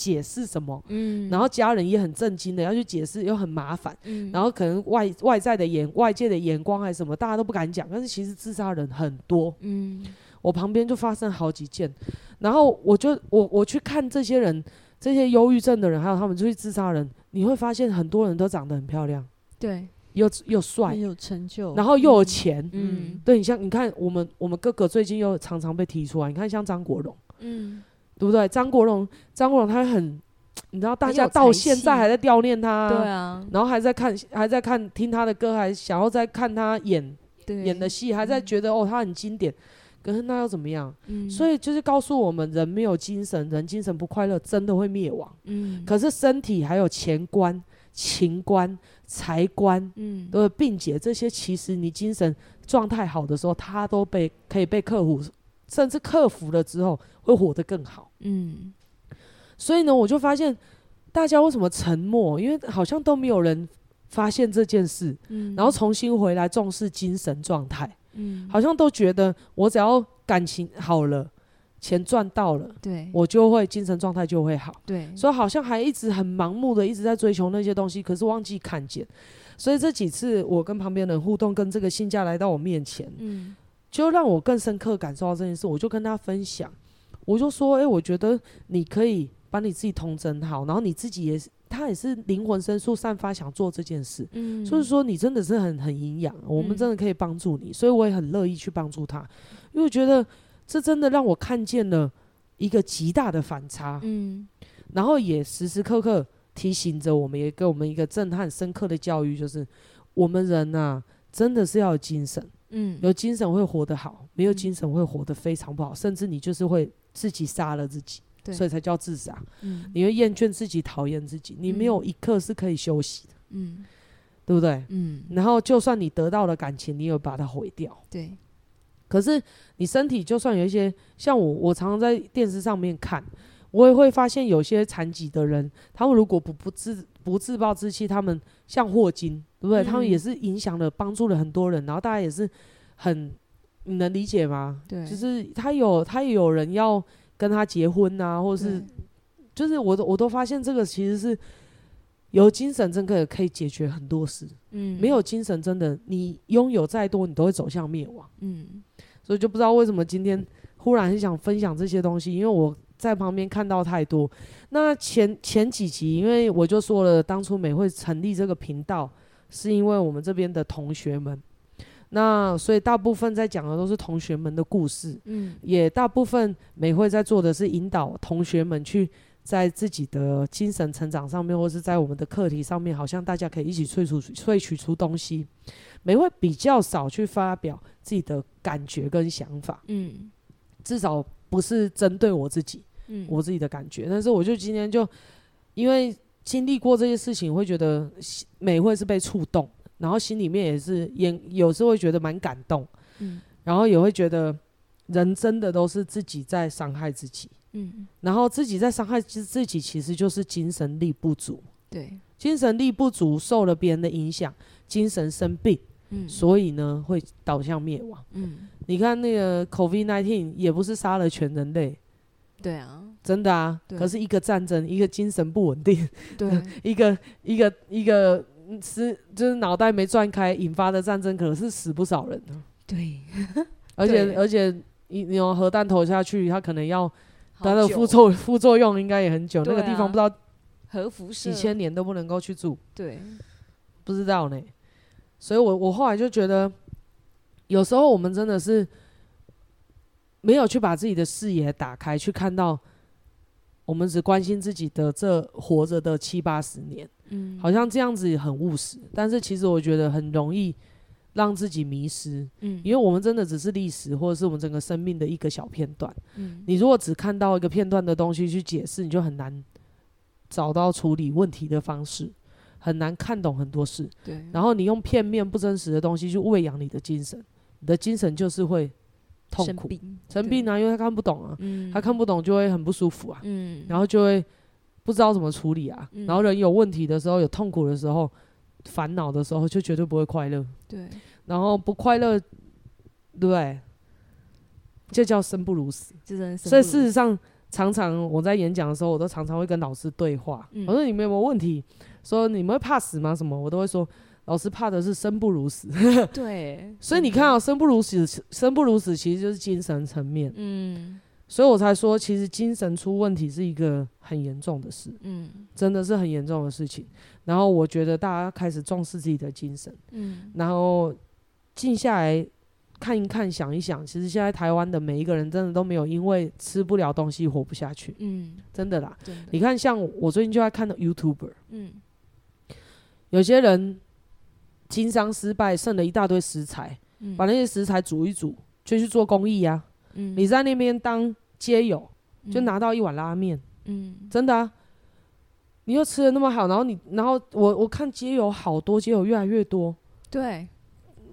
解释什么。嗯，然后家人也很震惊的要去解释，又很麻烦。嗯，然后可能外外在的眼外界的眼光还是什么，大家都不敢讲。但是其实自杀人很多，嗯，我旁边就发生好几件。然后我就我我去看这些人，这些忧郁症的人，还有他们出去自杀人，你会发现很多人都长得很漂亮，对，又又很帅，有成就，然后又有钱。嗯，对你像你看我们我们哥哥最近又常常被提出来，你看像张国荣，嗯，对不对？张国荣张国荣他很，你知道大家到现在还在悼念他、对啊，然后还在看，还在看听他的歌，还想要再看他演，演的戏，还在觉得哦他很经典。可是那又怎么样？嗯，所以就是告诉我们，人没有精神，人精神不快乐，真的会灭亡。嗯，可是身体还有钱观、情观、财观嗯，的并且这些，其实你精神状态好的时候，它都被可以被克服，甚至克服了之后会活得更好。嗯，所以呢，我就发现大家为什么沉默？因为好像都没有人发现这件事，嗯，然后重新回来重视精神状态。嗯，好像都觉得我只要感情好了，钱赚到了，对，我就会精神状态就会好。对，所以好像还一直很盲目的一直在追求那些东西，可是忘记看见。所以这几次我跟旁边人互动，跟这个新家来到我面前，嗯，就让我更深刻感受到这件事。我就跟他分享，我就说：“诶，我觉得你可以把你自己通整好，然后你自己也是。”他也是灵魂深处散发想做这件事，嗯，所以说你真的是很很营养，我们真的可以帮助你，所以我也很乐意去帮助他，因为我觉得这真的让我看见了一个极大的反差，嗯，然后也时时刻刻提醒着我们，也给我们一个震撼深刻的教育，就是我们人啊，真的是要有精神，嗯，有精神会活得好，没有精神会活得非常不好，甚至你就是会自己杀了自己。对，所以才叫自杀。嗯，你会厌倦自己，讨厌自己，你没有一刻是可以休息的，嗯，对不对？嗯，然后就算你得到了感情，你也把它毁掉。对，可是你身体就算有一些，像我，我常常在电视上面看，我也会发现有些残疾的人，他们如果不不自不自暴自弃，他们像霍金，对不对？嗯他们也是影响了，帮助了很多人，然后大家也是很，你能理解吗？对就是他有他也有人要。跟他结婚啊，或者是，就是我都我都发现这个其实是有精神，真的可以解决很多事。嗯，没有精神，真的你拥有再多，你都会走向灭亡。嗯，所以就不知道为什么今天忽然很想分享这些东西，因为我在旁边看到太多。那前前几集，因为我就说了，当初美会成立这个频道，是因为我们这边的同学们。那所以大部分在讲的都是同学们的故事，嗯，也大部分美会在做的是引导同学们去在自己的精神成长上面，或是在我们的课题上面，好像大家可以一起萃取萃取出东西。美会比较少去发表自己的感觉跟想法，嗯，至少不是针对我自己，嗯，我自己的感觉。但是我就今天就因为经历过这些事情，会觉得美会是被触动。然后心里面也是也有时候会觉得蛮感动，嗯，然后也会觉得人真的都是自己在伤害自己，嗯，然后自己在伤害自自己，其实就是精神力不足，对，精神力不足受了别人的影响，精神生病，嗯，所以呢会导向灭亡。嗯，你看那个 COVID nineteen 也不是杀了全人类，对啊，真的啊，可是一个战争，一个精神不稳定，对，一个一个一个。是就是脑袋没转开引发的战争，可能是死不少人呢。对，而且而且你你用核弹投下去，它可能要它的副作副作用应该也很久，那个地方不知道核辐射几千年都不能够去住。对，不知道呢。所以我我后来就觉得，有时候我们真的是没有去把自己的视野打开，去看到。我们只关心自己的这活着的七八十年，嗯，好像这样子很务实，但是其实我觉得很容易让自己迷失，嗯，因为我们真的只是历史或者是我们整个生命的一个小片段，嗯，你如果只看到一个片段的东西去解释，你就很难找到处理问题的方式，很难看懂很多事，对，然后你用片面不真实的东西去喂养你的精神，你的精神就是会。痛苦，生病啊，因为他看不懂啊，嗯、他看不懂就会很不舒服啊，嗯、然后就会不知道怎么处理啊，嗯、然后人有问题的时候，有痛苦的时候，烦恼的时候，就绝对不会快乐。对，然后不快乐，对，就叫生不如死。所以事实上，常常我在演讲的时候，我都常常会跟老师对话。嗯、我说你们有没有问题？说你们会怕死吗？什么？我都会说。老师怕的是生不如死，对，所以你看啊，生不如死，生不如死其实就是精神层面，嗯，所以我才说，其实精神出问题是一个很严重的事，嗯，真的是很严重的事情。然后我觉得大家开始重视自己的精神，嗯，然后静下来看一看，想一想，其实现在台湾的每一个人真的都没有因为吃不了东西活不下去，嗯，真的啦，你看像我最近就在看到 YouTuber，嗯，有些人。经商失败，剩了一大堆食材，嗯、把那些食材煮一煮，就去做公益呀。嗯、你在那边当街友，就拿到一碗拉面。嗯，真的啊，你又吃的那么好，然后你，然后我我看街友好多，街友越来越多。对，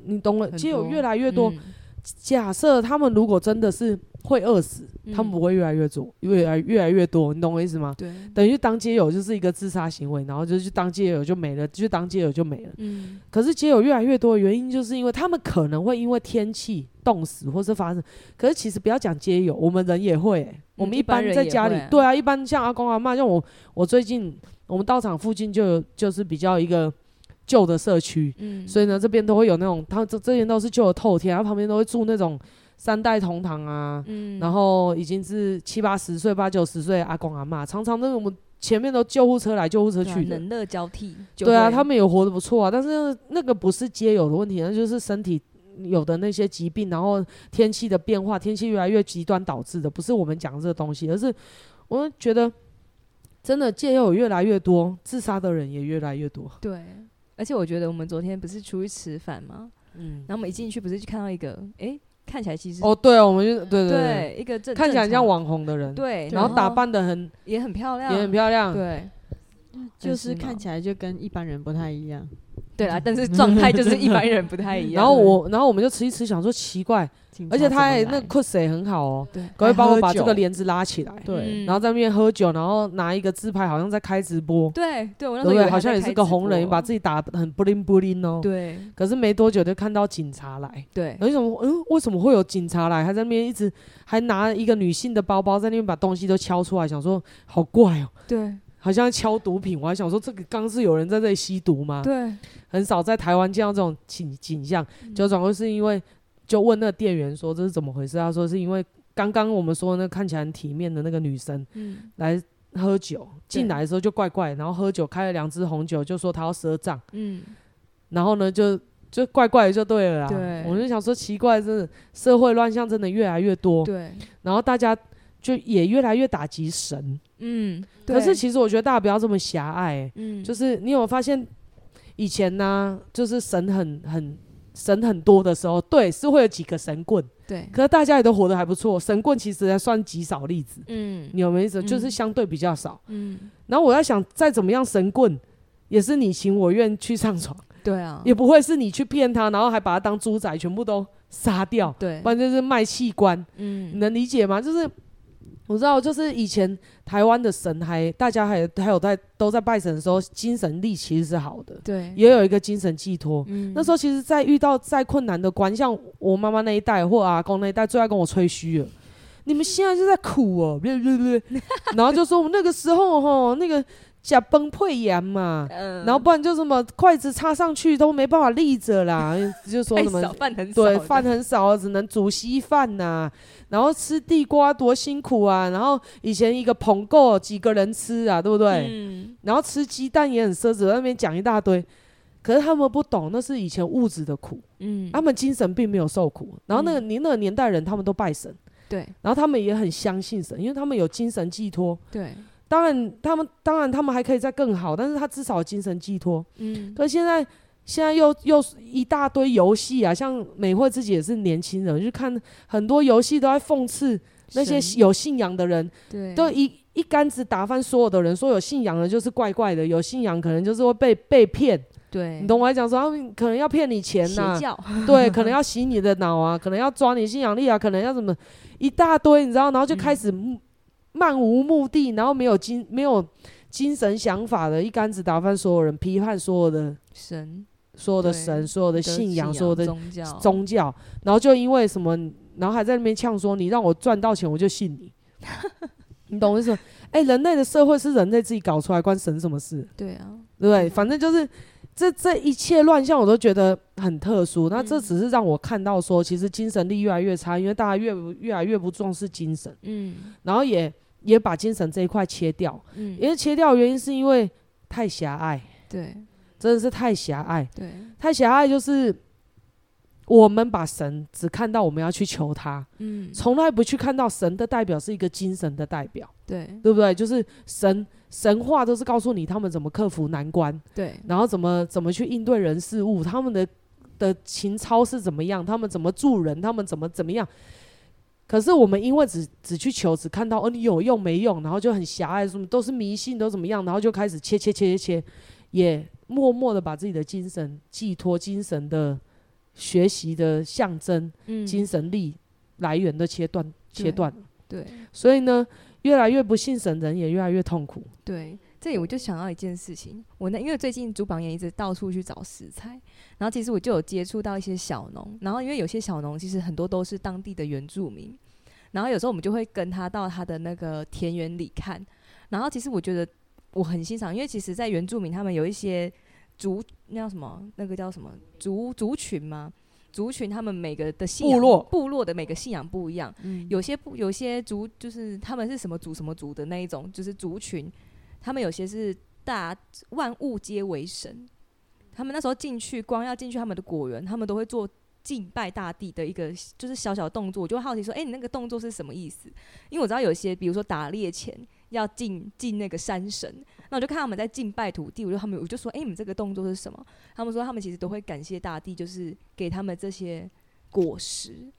你懂了，街友越来越多。嗯、假设他们如果真的是。会饿死，他们不会越来越多，越来越来越多，你懂我意思吗？对，等于当街友就是一个自杀行为，然后就去当街友就没了，就当街友就没了。嗯，可是街友越来越多的原因，就是因为他们可能会因为天气冻死，或是发生。可是其实不要讲街友，我们人也会、欸，我们一般在家里，对啊，一般像阿公阿妈，像我，我最近我们道场附近就有，就是比较一个旧的社区，嗯，所以呢这边都会有那种，他这这边都是旧的透天，然后旁边都会住那种。三代同堂啊，嗯、然后已经是七八十岁、八九十岁阿公阿妈，常常那个我们前面都救护车来救护车去的，人乐交替。对啊，他们也活得不错啊，但是那个不是皆有的问题，那就是身体有的那些疾病，然后天气的变化，天气越来越极端导致的，不是我们讲这个东西，而是我们觉得真的戒友越来越多，自杀的人也越来越多。对，而且我觉得我们昨天不是出去吃饭吗？嗯，然后我们一进去不是就看到一个，哎。看起来其实哦，对哦，我们就对对对，一个看起来像网红的人，对，然后打扮的很也很漂亮，也很漂亮，对，就是看起来就跟一般人不太一样，对啊，但是状态就是一般人不太一样。然后我，然后我们就吃一吃，想说奇怪。而且他还那个 cos 也很好哦，对，可以帮我把这个帘子拉起来，对，然后在那边喝酒，然后拿一个自拍，好像在开直播，对对，对对，好像也是个红人，把自己打得很 bling bling 哦，对。可是没多久就看到警察来，对，为什么？嗯，为什么会有警察来？还在那边一直还拿一个女性的包包在那边把东西都敲出来，想说好怪哦，对，好像敲毒品。我还想说这个刚是有人在这里吸毒吗？对，很少在台湾见到这种景景象，就转过是因为。就问那个店员说，这是怎么回事？他说是因为刚刚我们说的那看起来很体面的那个女生，来喝酒进来的时候就怪怪，然后喝酒开了两支红酒，就说她要赊账，嗯，然后呢就就怪怪的就对了啦。对，我就想说奇怪，真的社会乱象真的越来越多，对，然后大家就也越来越打击神，嗯，可是其实我觉得大家不要这么狭隘，嗯，就是你有没有发现以前呢，就是神很很。神很多的时候，对，是会有几个神棍，对，可是大家也都活得还不错。神棍其实还算极少例子，嗯，你有没有意思？就是相对比较少，嗯。然后我在想，再怎么样神棍，也是你情我愿去上床，对啊，也不会是你去骗他，然后还把他当猪仔，全部都杀掉，对，不然就是卖器官，嗯，你能理解吗？就是。我知道，就是以前台湾的神还大家还还有在都在拜神的时候，精神力其实是好的，对，也有一个精神寄托。嗯，那时候其实，在遇到再困难的关，像我妈妈那一代或阿公那一代，最爱跟我吹嘘了。你们现在就在苦哦，对对对，然后就说我们那个时候哈，那个假崩溃炎嘛，嗯，然后不然就什么筷子插上去都没办法立着啦，就说什么饭很少，对，饭很少，只能煮稀饭呐。然后吃地瓜多辛苦啊，然后以前一个棚够几个人吃啊，对不对？嗯。然后吃鸡蛋也很奢侈，在那边讲一大堆，可是他们不懂，那是以前物质的苦，嗯，他们精神并没有受苦。然后那个您、嗯、那个年代人，他们都拜神，对，然后他们也很相信神，因为他们有精神寄托，对。当然，他们当然他们还可以再更好，但是他至少精神寄托。嗯，可是现在现在又又一大堆游戏啊，像美惠自己也是年轻人，就看很多游戏都在讽刺那些有信仰的人，对，都一一竿子打翻所有的人，说有信仰的就是怪怪的，有信仰可能就是会被被骗。对，你懂我来讲说，他们可能要骗你钱呐、对，可能要洗你的脑啊，可能要抓你信仰力啊，可能要什么一大堆，你知道，然后就开始。嗯漫无目的，然后没有精没有精神想法的，一竿子打翻所有人，批判所有的神，所有的神，所有的信仰，所有的宗教，宗教，然后就因为什么，然后还在那边呛说，你让我赚到钱，我就信你，你懂我意思？哎、欸，人类的社会是人类自己搞出来，关神什么事？对啊，对不对？反正就是。这这一切乱象，我都觉得很特殊。那这只是让我看到说，其实精神力越来越差，因为大家越越来越不重视精神。嗯，然后也也把精神这一块切掉。嗯，因为切掉的原因是因为太狭隘。对，真的是太狭隘。对，太狭隘就是。我们把神只看到我们要去求他，嗯，从来不去看到神的代表是一个精神的代表，对，对不对？就是神神话都是告诉你他们怎么克服难关，对，然后怎么怎么去应对人事物，他们的的情操是怎么样，他们怎么助人，他们怎么怎么样。可是我们因为只只去求，只看到哦，你有用没用，然后就很狭隘，什么都是迷信，都怎么样，然后就开始切切切切切，也默默的把自己的精神寄托精神的。学习的象征、嗯，精神力来源的切断，切断。对，所以呢，越来越不信神，人也越来越痛苦。对，这里我就想到一件事情，我那，因为最近主榜也一直到处去找食材，然后其实我就有接触到一些小农，然后因为有些小农其实很多都是当地的原住民，然后有时候我们就会跟他到他的那个田园里看，然后其实我觉得我很欣赏，因为其实，在原住民他们有一些。族那叫什么？那个叫什么族族群吗？族群他们每个的信仰，部落部落的每个信仰不一样。嗯，有些不有些族就是他们是什么族什么族的那一种，就是族群，他们有些是大万物皆为神。他们那时候进去，光要进去他们的果园，他们都会做敬拜大地的一个就是小小动作。我就好奇说，哎、你那个动作是什么意思？因为我知道有些，比如说打猎前要敬敬那个山神。那我就看他们在敬拜土地，我就他们我就说，哎、你们这个动作是什么？他们说他们其实都会感谢大地，就是给他们这些果实。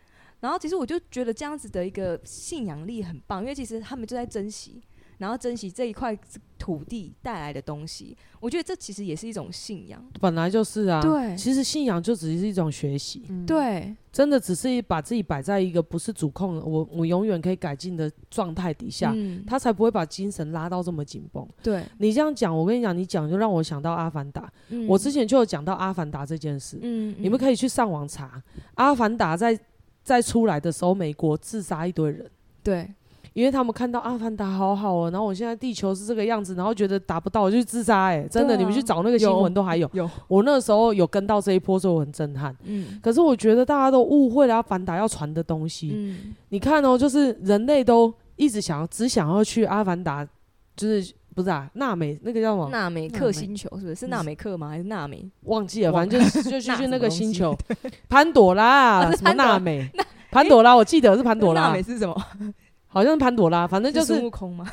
然后其实我就觉得这样子的一个信仰力很棒，因为其实他们就在珍惜。然后珍惜这一块土地带来的东西，我觉得这其实也是一种信仰。本来就是啊，对，其实信仰就只是一种学习，嗯、对，真的只是把自己摆在一个不是主控，我我永远可以改进的状态底下，嗯，他才不会把精神拉到这么紧绷。对，你这样讲，我跟你讲，你讲就让我想到阿凡达，嗯，我之前就有讲到阿凡达这件事，嗯，你们可以去上网查，阿凡达在在出来的时候，美国自杀一堆人，对。因为他们看到阿凡达好好哦，然后我现在地球是这个样子，然后觉得达不到，我就自杀哎，真的，啊，你们去找那个新闻都还有。有，我那时候有跟到这一波，所以我很震撼。嗯，可是我觉得大家都误会了阿凡达要传的东西。嗯，你看哦，就是人类都一直想要，只想要去阿凡达，就是不是啊？纳美那个叫什么？纳美克星球是不是？是纳美克吗？还是纳美？忘记了，反正就是就 去去那个星球，潘朵拉 什么纳美？潘朵拉，我记得是潘朵拉。纳美是什么？好像是潘朵拉，反正就是孙悟空吗？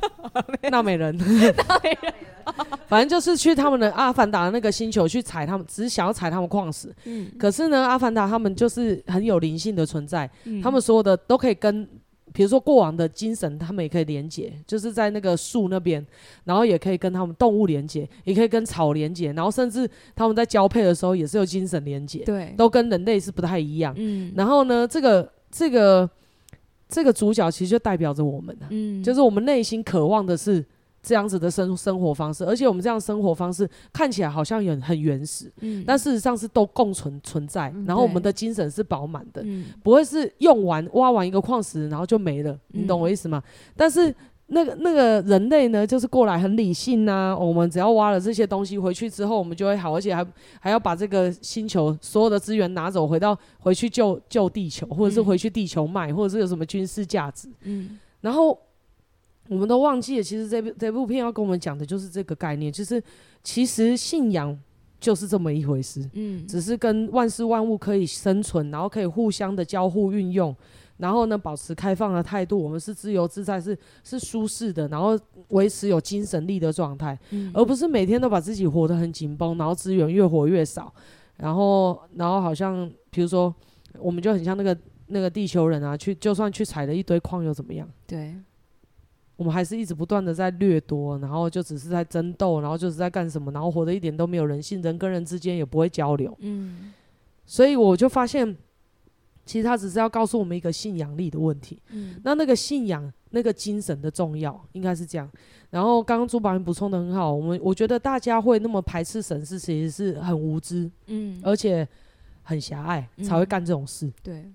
纳美人，纳美人 反正就是去他们的阿凡达的那个星球去采他们，只是想要采他们矿石。嗯，可是呢，阿凡达他们就是很有灵性的存在，嗯，他们所有的都可以跟，比如说过往的精神，他们也可以连接，就是在那个树那边，然后也可以跟他们动物连接，也可以跟草连接，然后甚至他们在交配的时候也是有精神连接，对，都跟人类是不太一样。嗯，然后呢，这个这个。这个主角其实就代表着我们、啊、嗯，就是我们内心渴望的是这样子的生生活方式，而且我们这样生活方式看起来好像很很原始，嗯，但事实上是都共存存在、嗯，然后我们的精神是饱满的，嗯，不会是用完挖完一个矿石然后就没了，你懂我意思吗？嗯、但是那个那个人类呢，就是过来很理性呐、啊。我们只要挖了这些东西回去之后，我们就会好，而且还还要把这个星球所有的资源拿走，回到回去救救地球，或者是回去地球卖，或者是有什么军事价值。嗯，然后我们都忘记了，其实这部这部片要跟我们讲的就是这个概念，就是其实信仰就是这么一回事。嗯，只是跟万事万物可以生存，然后可以互相的交互运用。然后呢，保持开放的态度，我们是自由自在，是是舒适的，然后维持有精神力的状态，嗯、而不是每天都把自己活得很紧绷，然后资源越活越少，然后然后好像比如说，我们就很像那个那个地球人啊，去就算去采了一堆矿又怎么样？对，我们还是一直不断的在掠夺，然后就只是在争斗，然后就是在干什么，然后活得一点都没有人性，人跟人之间也不会交流。嗯，所以我就发现。其实他只是要告诉我们一个信仰力的问题，嗯，那那个信仰、那个精神的重要，应该是这样。然后刚刚朱宝云补充的很好，我们我觉得大家会那么排斥神是其实是很无知，嗯，而且很狭隘才会干这种事。嗯、对，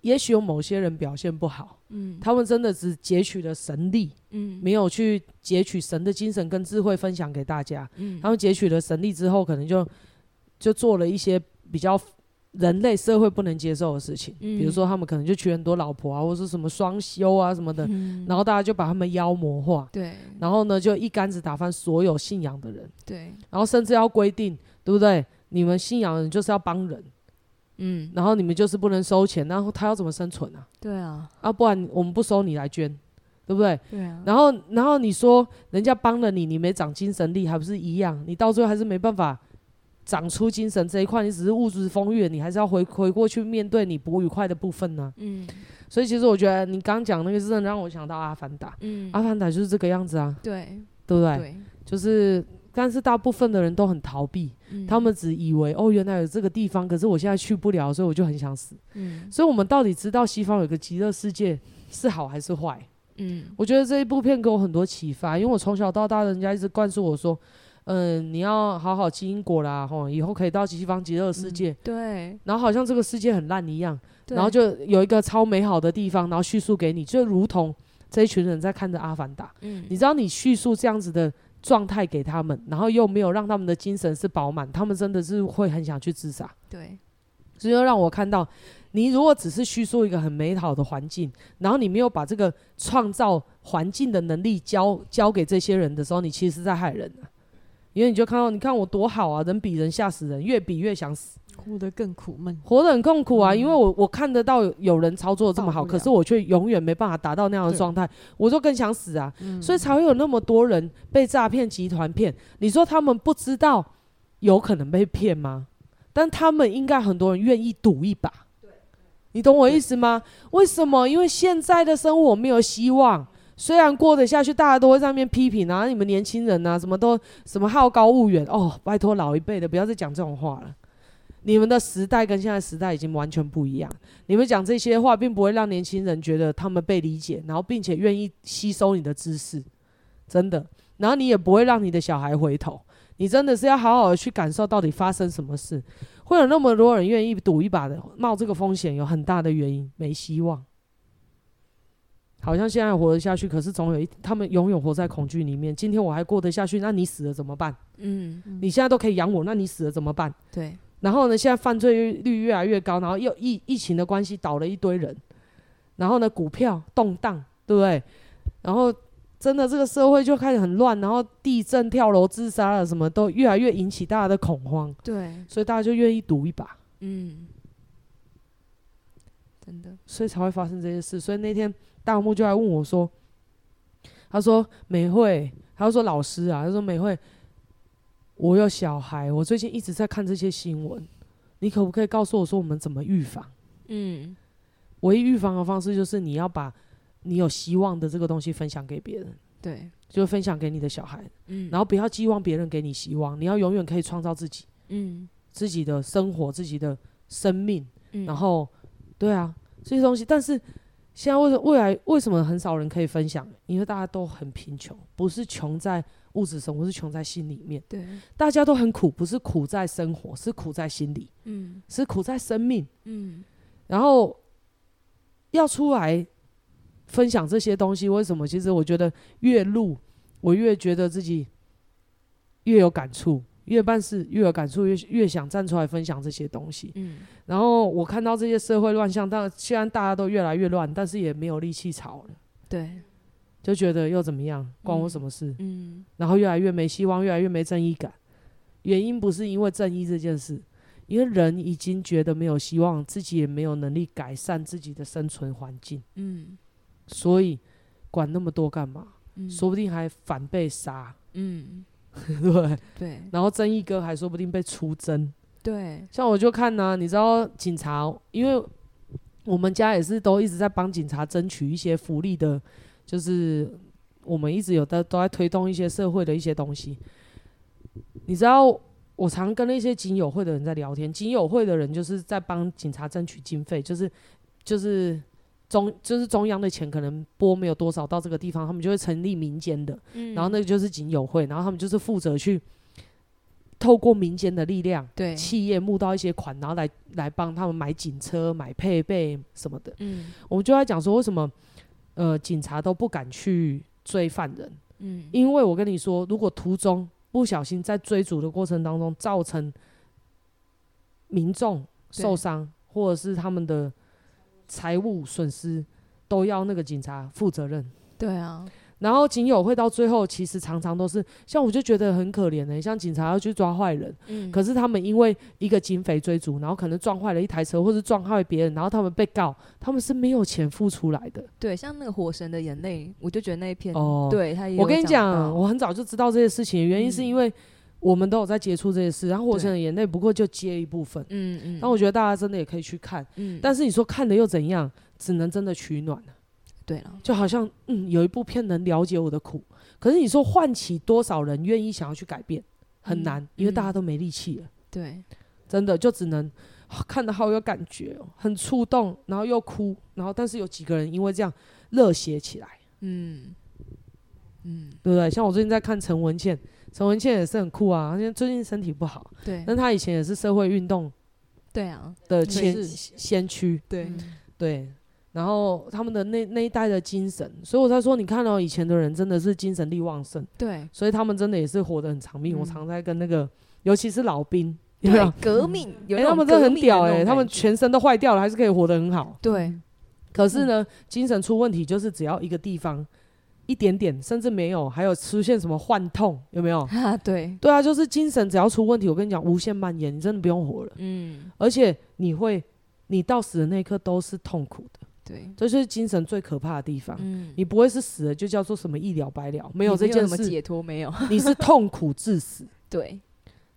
也许有某些人表现不好，嗯，他们真的只截取了神力，嗯，没有去截取神的精神跟智慧分享给大家，嗯，他们截取了神力之后，可能就就做了一些比较。人类社会不能接受的事情，嗯、比如说他们可能就娶很多老婆啊，或者是什么双休啊什么的，嗯、然后大家就把他们妖魔化，对，然后呢就一竿子打翻所有信仰的人，对，然后甚至要规定，对不对？你们信仰的人就是要帮人，嗯，然后你们就是不能收钱，然后他要怎么生存啊？对啊，啊，不然我们不收你来捐，对不对？对啊，然后然后你说人家帮了你，你没长精神力，还不是一样？你到最后还是没办法。长出精神这一块，你只是物质丰裕，你还是要回回过去面对你不愉快的部分呢、啊。嗯，所以其实我觉得你刚讲那个真的让我想到阿凡达。嗯，阿凡达就是这个样子啊。对，对不对？对，就是，但是大部分的人都很逃避，嗯、他们只以为哦，原来有这个地方，可是我现在去不了，所以我就很想死。嗯，所以我们到底知道西方有个极乐世界是好还是坏？嗯，我觉得这一部片给我很多启发，因为我从小到大，人家一直灌输我说。嗯，你要好好积因果啦，吼，以后可以到西方极乐世界。嗯、对。然后好像这个世界很烂一样，然后就有一个超美好的地方，然后叙述给你，就如同这一群人在看着《阿凡达》。嗯。你知道，你叙述这样子的状态给他们，然后又没有让他们的精神是饱满，他们真的是会很想去自杀。对。所以就让我看到，你如果只是叙述一个很美好的环境，然后你没有把这个创造环境的能力交交给这些人的时候，你其实是在害人啊。因为你就看到，你看我多好啊，人比人吓死人，越比越想死，活得更苦闷，活得很痛苦啊。嗯、因为我我看得到有人操作这么好，可是我却永远没办法达到那样的状态，我就更想死啊。嗯、所以才会有那么多人被诈骗集团骗。你说他们不知道有可能被骗吗？但他们应该很多人愿意赌一把。对你懂我意思吗？为什么？因为现在的生活没有希望。虽然过得下去，大家都会在那边批评啊，你们年轻人啊，什么都什么好高骛远哦，拜托老一辈的不要再讲这种话了。你们的时代跟现在时代已经完全不一样，你们讲这些话并不会让年轻人觉得他们被理解，然后并且愿意吸收你的知识，真的。然后你也不会让你的小孩回头，你真的是要好好的去感受到底发生什么事，会有那么多人愿意赌一把的，冒这个风险，有很大的原因，没希望。好像现在活得下去，可是总有一他们永远活在恐惧里面。今天我还过得下去，那你死了怎么办？嗯，嗯，你现在都可以养我，那你死了怎么办？对。然后呢，现在犯罪率越来越高，然后又疫疫情的关系倒了一堆人，然后呢，股票动荡，对不对？然后真的这个社会就开始很乱，然后地震、跳楼自杀了，什么都越来越引起大家的恐慌。对。所以大家就愿意赌一把。嗯。真的。所以才会发生这些事。所以那天。大木就来问我说：“他说美惠，他说老师啊，他说美惠，我有小孩，我最近一直在看这些新闻，你可不可以告诉我说我们怎么预防？嗯，唯一预防的方式就是你要把你有希望的这个东西分享给别人，对，就分享给你的小孩，嗯，然后不要寄望别人给你希望，你要永远可以创造自己，嗯，自己的生活，自己的生命，嗯，然后对啊，这些东西，但是。”现在为什未来为什么很少人可以分享？因为大家都很贫穷，不是穷在物质生活，是穷在心里面。对，大家都很苦，不是苦在生活，是苦在心里。嗯，是苦在生命。嗯，然后要出来分享这些东西。为什么？其实我觉得越录，我越觉得自己越有感触，越办事越有感触，越越想站出来分享这些东西。嗯，然后我看到这些社会乱象，但虽然大家都越来越乱，但是也没有力气吵了。对，就觉得又怎么样，关我什么事？嗯，然后越来越没希望，越来越没正义感。原因不是因为正义这件事。因为人已经觉得没有希望，自己也没有能力改善自己的生存环境，嗯，所以管那么多干嘛？嗯，说不定还反被杀，嗯，对。对，然后正义哥还说不定被出征，对，像我就看呢、啊，你知道警察，因为我们家也是都一直在帮警察争取一些福利的，就是我们一直有的都在推动一些社会的一些东西，你知道。我常跟那些警友会的人在聊天，警友会的人就是在帮警察争取经费，就是就是中就是中央的钱可能拨没有多少到这个地方，他们就会成立民间的，嗯，然后那个就是警友会，然后他们就是负责去透过民间的力量，对，企业募到一些款，然后来来帮他们买警车、买配备什么的。嗯，我们就在讲说，为什么呃警察都不敢去追犯人？嗯，因为我跟你说，如果途中不小心在追逐的过程当中造成民众受伤，或者是他们的财务损失，都要那个警察负责任。对啊，然后警友会到最后，其实常常都是像我就觉得很可怜呢、欸，像警察要去抓坏人，嗯，可是他们因为一个警匪追逐，然后可能撞坏了一台车，或是撞坏别人，然后他们被告，他们是没有钱付出来的。对，像那个《火神的眼泪》，我就觉得那一篇，哦，对他也，我跟你讲，我很早就知道这些事情，原因是因为我们都有在接触这些事，然后《火神的眼泪》不过就接一部分，嗯嗯，但我觉得大家真的也可以去看，嗯，但是你说看的又怎样？只能真的取暖。对了，就好像嗯，有一部片能了解我的苦，可是你说唤起多少人愿意想要去改变，很难，嗯、因为大家都没力气了。对，真的就只能、啊、看得好有感觉哦，很触动，然后又哭，然后但是有几个人因为这样热血起来，嗯嗯，对不对？像我最近在看陈文茜，陈文茜也是很酷啊，因为最近身体不好，对，但她以前也是社会运动，对啊的先先驱，对、嗯、对。然后他们的那那一代的精神，所以我才说，你看到、哦、以前的人真的是精神力旺盛，对，所以他们真的也是活得很长命。嗯、我常在跟那个，尤其是老兵，对有没有革命，哎、欸，他们真的很屌哎、欸，他们全身都坏掉了，还是可以活得很好。对，可是呢，嗯、精神出问题，就是只要一个地方一点点，甚至没有，还有出现什么幻痛，有没有？啊，对，对啊，就是精神只要出问题，我跟你讲，无限蔓延，你真的不用活了。嗯，而且你会，你到死的那一刻都是痛苦的。对，这就是精神最可怕的地方。嗯，你不会是死了就叫做什么一了百了，没有这件事。解脱没有，你是痛苦致死。对，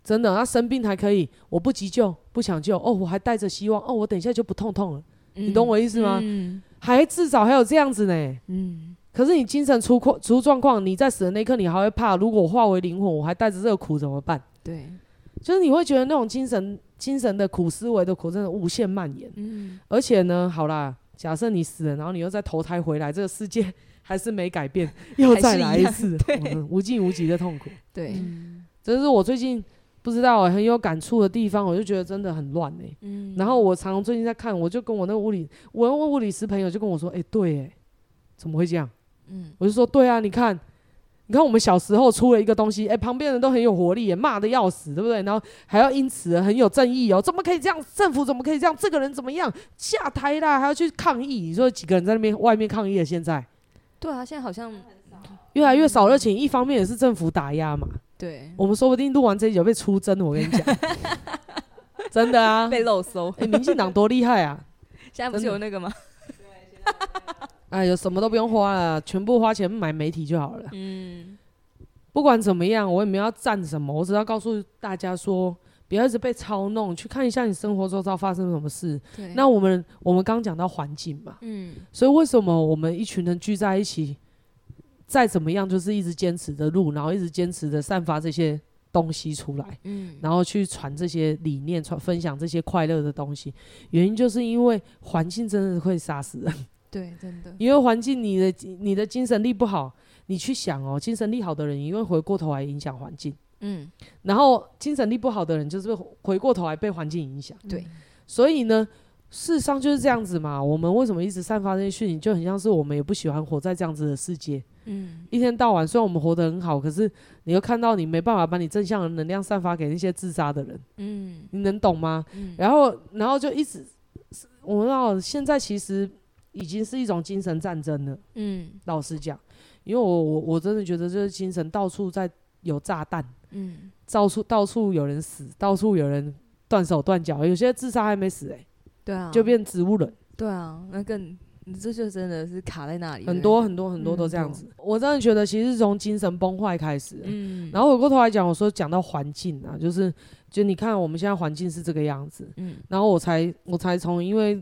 真的。他生病还可以，我不急救，不抢救，哦，我还带着希望，哦，我等一下就不痛痛了。嗯、你懂我意思吗？嗯，还至少还有这样子呢。嗯，可是你精神出况出状况，你在死的那一刻，你还会怕，如果我化为灵魂，我还带着这个苦怎么办？对，就是你会觉得那种精神精神的苦、思维的苦，真的无限蔓延。嗯，而且呢，好啦。假设你死了，然后你又再投胎回来，这个世界还是没改变，又再来一次，对，无尽无极的痛苦。对，这是我最近不知道很有感触的地方，我就觉得真的很乱哎、欸。嗯，然后我常常最近在看，我就跟我那个物理，我问物理师朋友就跟我说，哎、欸，对、欸，哎，怎么会这样？嗯，我就说，对啊，你看。你看，我们小时候出了一个东西，哎、欸，旁边人都很有活力，骂得要死，对不对？然后还要因此很有正义哦，怎么可以这样？政府怎么可以这样？这个人怎么样？下台啦，还要去抗议？你说几个人在那边外面抗议了？现在？对啊，现在好像越来越少热情。一方面也是政府打压嘛。对，我们说不定录完这一集就被出征，我跟你讲，真的啊，被漏搜。哎、欸，民进党多厉害啊！现在不是有那个吗？哎，呦什么都不用花了，全部花钱买媒体就好了。嗯，不管怎么样，我也没有要赞什么，我只要告诉大家说，不要一直被操弄，去看一下你生活周遭发生什么事。对。那我们我们刚讲到环境嘛，嗯，所以为什么我们一群人聚在一起，再怎么样就是一直坚持的路，然后一直坚持的散发这些东西出来，嗯，然后去传这些理念，传分享这些快乐的东西，原因就是因为环境真的是会杀死人。对，真的。因为环境，你的你的精神力不好，你去想哦，精神力好的人，因为回过头来影响环境，嗯，然后精神力不好的人，就是回过头来被环境影响，对。所以呢，事实上就是这样子嘛。我们为什么一直散发这些讯息，就很像是我们也不喜欢活在这样子的世界。嗯，一天到晚，虽然我们活得很好，可是你又看到你没办法把你正向的能量散发给那些自杀的人。嗯，你能懂吗？嗯，然后，然后就一直，我们知道现在其实已经是一种精神战争了。嗯，老实讲，因为我我我真的觉得这是精神到处在有炸弹。嗯，到处到处有人死，到处有人断手断脚，有些自杀还没死哎、欸。对啊，就变植物人。对啊，那更。你这就真的是卡在那里，很多很多很多都这样子。嗯、我真的觉得，其实是从精神崩坏开始。嗯，然后回过头来讲，我说讲到环境啊，就是就你看我们现在环境是这个样子。嗯，然后我才我才从因为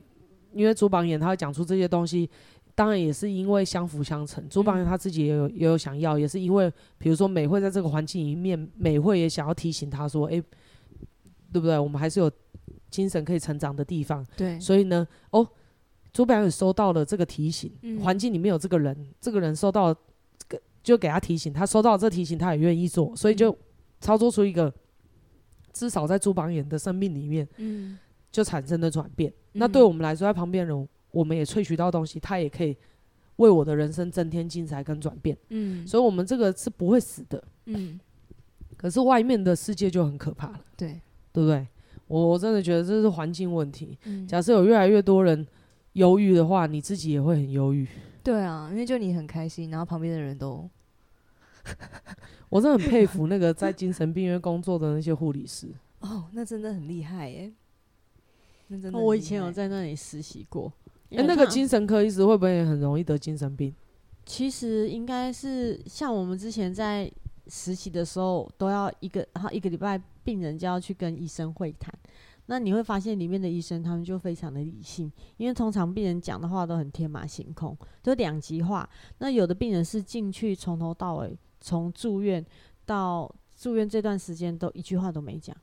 因为朱榜眼他会讲出这些东西，当然也是因为相辅相成。朱榜眼他自己也有也有想要，也是因为比如说美惠在这个环境里面，美惠也想要提醒他说，哎、欸，对不对？我们还是有精神可以成长的地方。对，所以呢，哦。朱榜眼收到了这个提醒，环、嗯、境里面有这个人，这个人收到，就给他提醒，他收到这提醒，他也愿意做，所以就操作出一个，至少在朱榜眼的生命里面，嗯、就产生了转变。嗯、那对我们来说，在旁边人，我们也萃取到东西，他也可以为我的人生增添精彩跟转变。嗯，所以我们这个是不会死的。嗯，可是外面的世界就很可怕了。对，对不对？我我真的觉得这是环境问题。嗯、假设有越来越多人。忧郁的话，你自己也会很忧郁。对啊，因为就你很开心，然后旁边的人都，我真的很佩服那个在精神病院工作的那些护理师。哦，那真的很厉害耶！那真的，我以前有在那里实习过。哎、欸，那个精神科医师会不会也很容易得精神病？其实应该是像我们之前在实习的时候，都要一个，然后一个礼拜病人就要去跟医生会谈。那你会发现里面的医生他们就非常的理性，因为通常病人讲的话都很天马行空，都两极化。那有的病人是进去从头到尾，从住院到住院这段时间都一句话都没讲，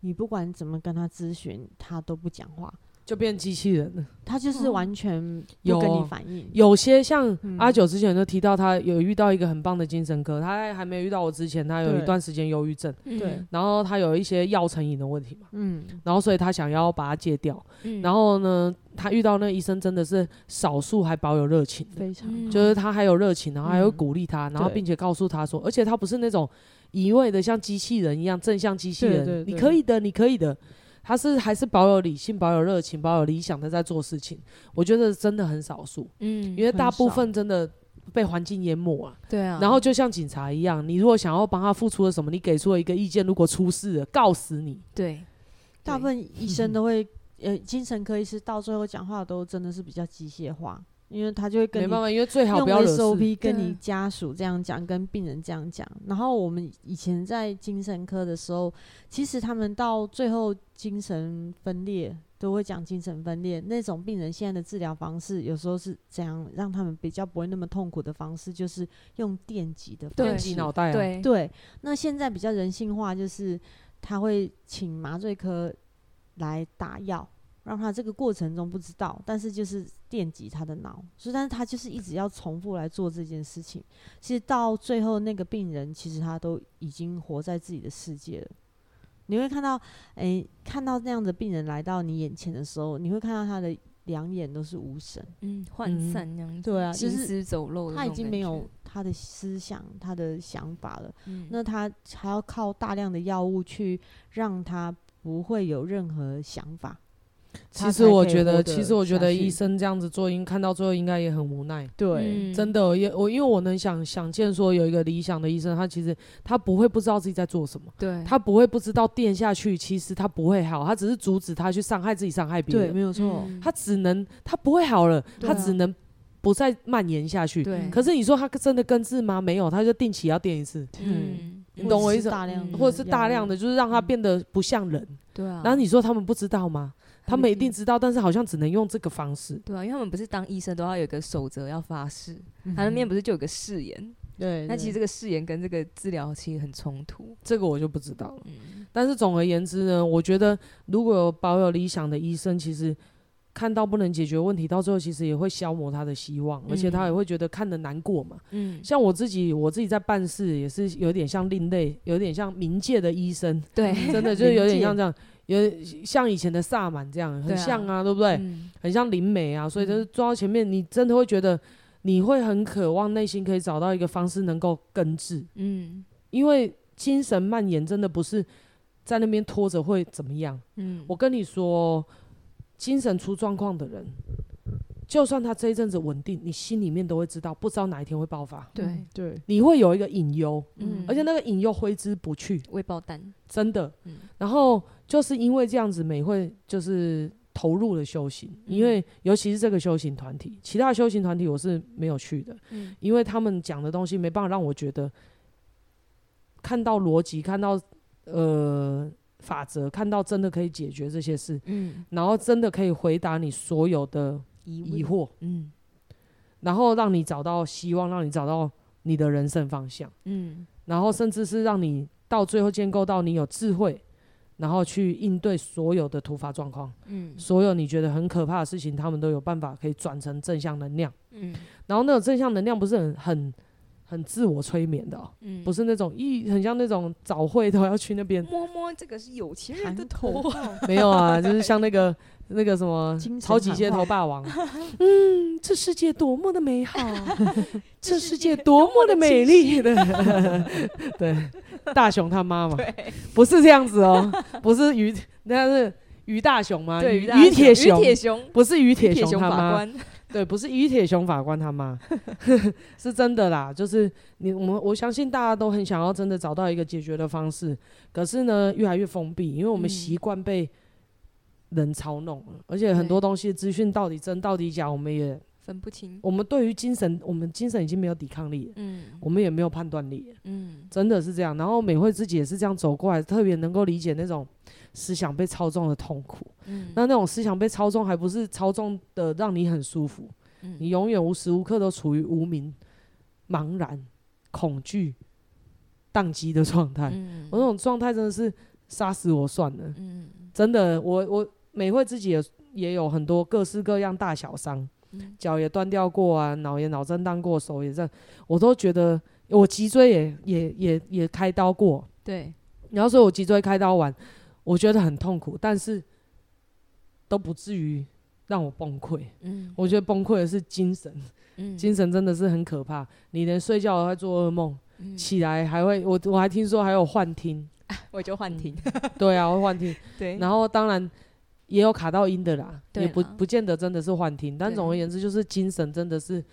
你不管怎么跟他咨询，他都不讲话。就变机器人了，他就是完全不跟你反应。有，有些像阿九之前就提到，他有遇到一个很棒的精神科，他在还没遇到我之前，他有一段时间忧郁症，对，然后他有一些药成瘾的问题嘛，嗯，然后所以他想要把它戒掉，嗯，然后呢，他遇到那医生真的是少数还保有热情，非常，就是他还有热情，然后还会鼓励他，然后并且告诉他说，而且他不是那种一味的像机器人一样正向机器人，你可以的，你可以的。他是还是保有理性、保有热情、保有理想的在做事情，我觉得真的很少数。嗯，因为大部分真的被环境淹没啊。对啊。然后就像警察一样，你如果想要帮他付出了什么，你给出了一个意见，如果出事了，告死你。对。大部分医生都会，呃，精神科医师到最后讲话都真的是比较机械化。因为他就会跟你，没办法，因为最好不要用 SOP 跟你家属这样讲，跟病人这样讲。然后我们以前在精神科的时候，其实他们到最后精神分裂都会讲精神分裂那种病人。现在的治疗方式有时候是这样，让他们比较不会那么痛苦的方式，就是用电击的方式，电击脑袋啊。对对。那现在比较人性化，就是他会请麻醉科来打药。让他这个过程中不知道，但是就是电击他的脑，所以但是他就是一直要重复来做这件事情。其实到最后，那个病人其实他都已经活在自己的世界了。你会看到，诶，看到那样的病人来到你眼前的时候，你会看到他的两眼都是无神，嗯，涣散那样子，对啊，行尸走肉，他已经没有他的思想、他的想法了。嗯，那他还要靠大量的药物去让他不会有任何想法。其实我觉得，其实我觉得医生这样子做，应看到最后应该也很无奈。对，真的，也我因为我能想想见，说有一个理想的医生，他其实他不会不知道自己在做什么。对，他不会不知道电下去，其实他不会好，他只是阻止他去伤害自己，伤害别人。对，没有错。他只能他不会好了，他只能不再蔓延下去。对。可是你说他真的根治吗？没有，他就定期要电一次。嗯，你懂我意思？大量，或者是大量的，就是让他变得不像人。对啊。然后你说他们不知道吗？他们一定知道，但是好像只能用这个方式。对啊，因为他们不是当医生都要有一个守则要发誓，嗯、他那边不是就有个誓言？对，那其实这个誓言跟这个治疗其实很冲突。这个我就不知道了。嗯、但是总而言之呢，我觉得如果有保有理想的医生，其实看到不能解决问题，到最后其实也会消磨他的希望，嗯、而且他也会觉得看的难过嘛。嗯，像我自己，我自己在办事也是有点像另类，有点像冥界的医生。对，真的 就是有点像这样。有像以前的萨满这样，很像啊，对，不对？嗯、很像灵媒啊，所以就是坐到前面，你真的会觉得你会很渴望内心可以找到一个方式能够根治。嗯，因为精神蔓延真的不是在那边拖着会怎么样。嗯，我跟你说，精神出状况的人。就算他这一阵子稳定，你心里面都会知道，不知道哪一天会爆发。对。对，你会有一个隐忧，嗯，而且那个隐忧挥之不去，未爆弹，真的。嗯，然后就是因为这样子，美会就是投入了修行，因为尤其是这个修行团体，其他的修行团体我是没有去的，嗯，因为他们讲的东西没办法让我觉得看到逻辑，看到呃法则，看到真的可以解决这些事，嗯，然后真的可以回答你所有的。疑惑，嗯，然后让你找到希望，让你找到你的人生方向，嗯，然后甚至是让你到最后建构到你有智慧，然后去应对所有的突发状况，嗯，所有你觉得很可怕的事情，他们都有办法可以转成正向能量，嗯，然后那种正向能量不是很很很自我催眠的，喔，嗯，不是那种一很像那种早会都要去那边摸摸这个是有钱人的头，没有啊，就是像那个。那个什么超级街头霸王，嗯，这世界多么的美好，这世界多么的美丽的，对，大雄他妈嘛，不是这样子哦，不是于，那是于大雄吗？对，于铁雄，铁雄。不是于铁雄他妈，对，不是于铁雄法官他妈，是真的啦，就是你我们我相信大家都很想要真的找到一个解决的方式，可是呢，越来越封闭，因为我们习惯被。人操弄了，而且很多东西资讯到底真到底假，我们也分不清。我们对于精神，我们精神已经没有抵抗力了，嗯，我们也没有判断力，嗯，真的是这样。然后美惠自己也是这样走过来，特别能够理解那种思想被操纵的痛苦。嗯，那那种思想被操纵，还不是操纵的让你很舒服，嗯，你永远无时无刻都处于无名、茫然、恐惧、宕机的状态。嗯，我那种状态真的是杀死我算了。嗯，真的，我我。美惠自己也也有很多各式各样大小伤，脚、嗯、也断掉过啊，脑也脑震荡过，手也这，我都觉得我脊椎也也也也开刀过，对，然后所以我脊椎开刀完，我觉得很痛苦，但是都不至于让我崩溃。嗯，我觉得崩溃的是精神，嗯，精神真的是很可怕，你连睡觉都会做噩梦，嗯、起来还会，我我还听说还有幻听，我就幻听，嗯、对啊，我会幻听，对，然后当然。也有卡到音的啦，啦也不不见得真的是幻听，但总而言之就是精神真的是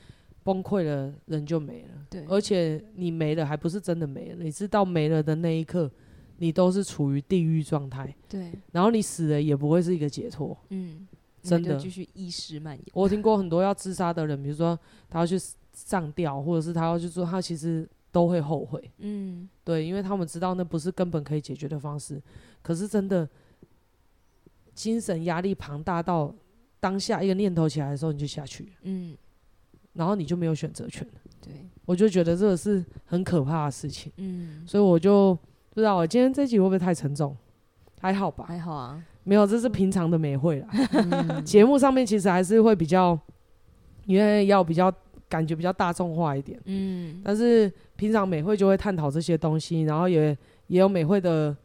崩溃了，人就没了。对，而且你没了还不是真的没了，你知道没了的那一刻，你都是处于地狱状态。对，然后你死了也不会是一个解脱。嗯，真的继续意识蔓延。我听过很多要自杀的人，比如说他要去上吊，或者是他要去做，他其实都会后悔。嗯，对，因为他们知道那不是根本可以解决的方式。可是真的。精神压力庞大到当下一个念头起来的时候，你就下去，嗯，然后你就没有选择权了。对，我就觉得这个是很可怕的事情。嗯，所以我就不知道我今天这集会不会太沉重？还好吧，还好啊，没有，这是平常的美会啦。嗯、节目上面其实还是会比较，因为要比较感觉比较大众化一点。嗯，但是平常美会就会探讨这些东西，然后也也有美会的。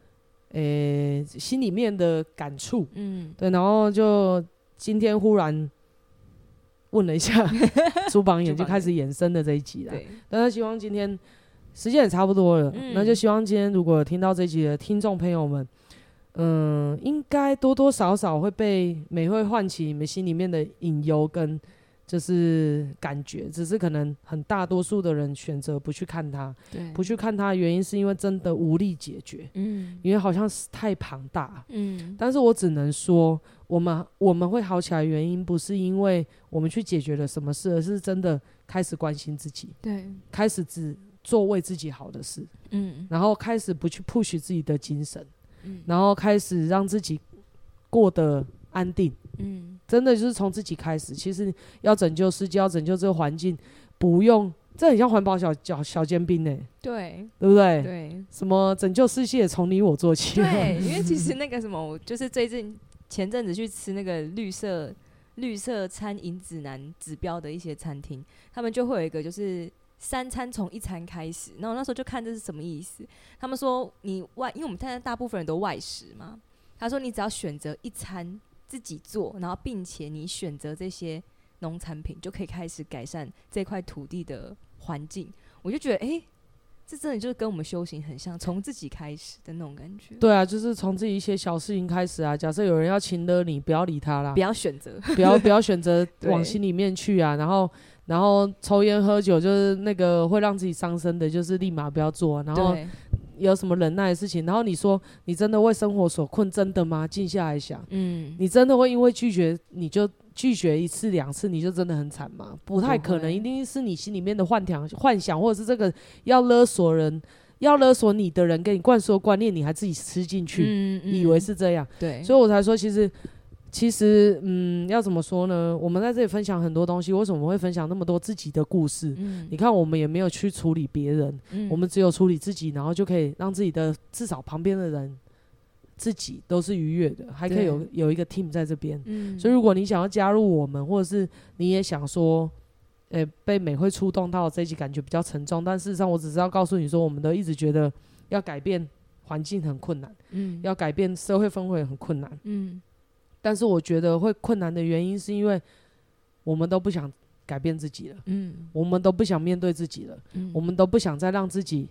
诶、欸，心里面的感触，嗯，对，然后就今天忽然问了一下 朱榜眼，就开始延伸的这一集了。对，但是希望今天时间也差不多了，嗯，那就希望今天如果听到这一集的听众朋友们，嗯，应该多多少少会被美会唤起你们心里面的隐忧跟。就是感觉，只是可能很大多数的人选择不去看它，对，不去看它的原因是因为真的无力解决，嗯，因为好像是太庞大，嗯，但是我只能说，我们我们会好起来原因不是因为我们去解决了什么事，而是真的开始关心自己，对，开始只做为自己好的事，嗯，然后开始不去 push 自己的精神，嗯，然后开始让自己过得安定，嗯。真的就是从自己开始，其实要拯救世界，要拯救这个环境，不用，这很像环保小小小尖兵呢，对，对不对？对，什么拯救世界从你我做起。对，因为其实那个什么，就是最近前阵子去吃那个绿色绿色餐饮指南指标的一些餐厅，他们就会有一个就是三餐从一餐开始，然后那时候就看这是什么意思。他们说你外，因为我们现在大部分人都外食嘛。他说你只要选择一餐自己做，然后并且你选择这些农产品，就可以开始改善这块土地的环境。我就觉得，哎、欸。这真的就是跟我们修行很像，从自己开始的那种感觉。对啊，就是从自己一些小事情开始啊。假设有人要请了你，不要理他啦，不要选择，不要不要选择 往心里面去啊。然后然后抽烟喝酒就是那个会让自己伤身的，就是立马不要做。然后有什么忍耐的事情，然后你说你真的为生活所困，真的吗？静下来想，嗯，你真的会因为拒绝你就。拒绝一次两次你就真的很惨吗？不太可能，一定是你心里面的幻想、幻想，或者是这个要勒索人、要勒索你的人给你灌输观念，你还自己吃进去，嗯嗯、以为是这样。对，所以我才说，其实，其实，嗯，要怎么说呢？我们在这里分享很多东西，为什么会分享那么多自己的故事？嗯、你看，我们也没有去处理别人，嗯、我们只有处理自己，然后就可以让自己的至少旁边的人。自己都是愉悦的，还可以有有一个 team 在这边，嗯、所以如果你想要加入我们，或者是你也想说，诶、欸，被美会触动到这一集感觉比较沉重，但事实上我只是要告诉你说，我们都一直觉得要改变环境很困难，嗯，要改变社会氛围很困难，嗯，但是我觉得会困难的原因是因为我们都不想改变自己了，嗯，我们都不想面对自己了，嗯，我们都不想再让自己。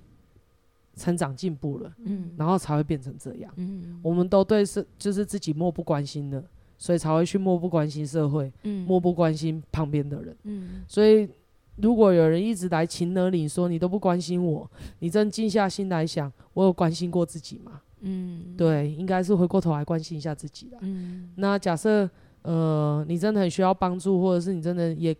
成长进步了，嗯，然后才会变成这样，嗯，我们都对是就是自己漠不关心的，所以才会去漠不关心社会，嗯，漠不关心旁边的人，嗯，所以如果有人一直来擒了你说你都不关心我，你真静下心来想，我有关心过自己吗？嗯，对，应该是回过头来关心一下自己了，嗯，那假设呃你真的很需要帮助，或者是你真的也。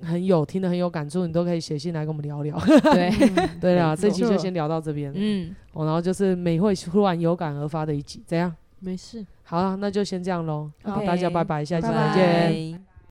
很有听得很有感触，你都可以写信来跟我们聊聊。对 对啊，这期就先聊到这边。嗯，哦，然后就是美会突然有感而发的一集，怎样？没事。好，那就先这样喽。好，大家拜拜，下期再见。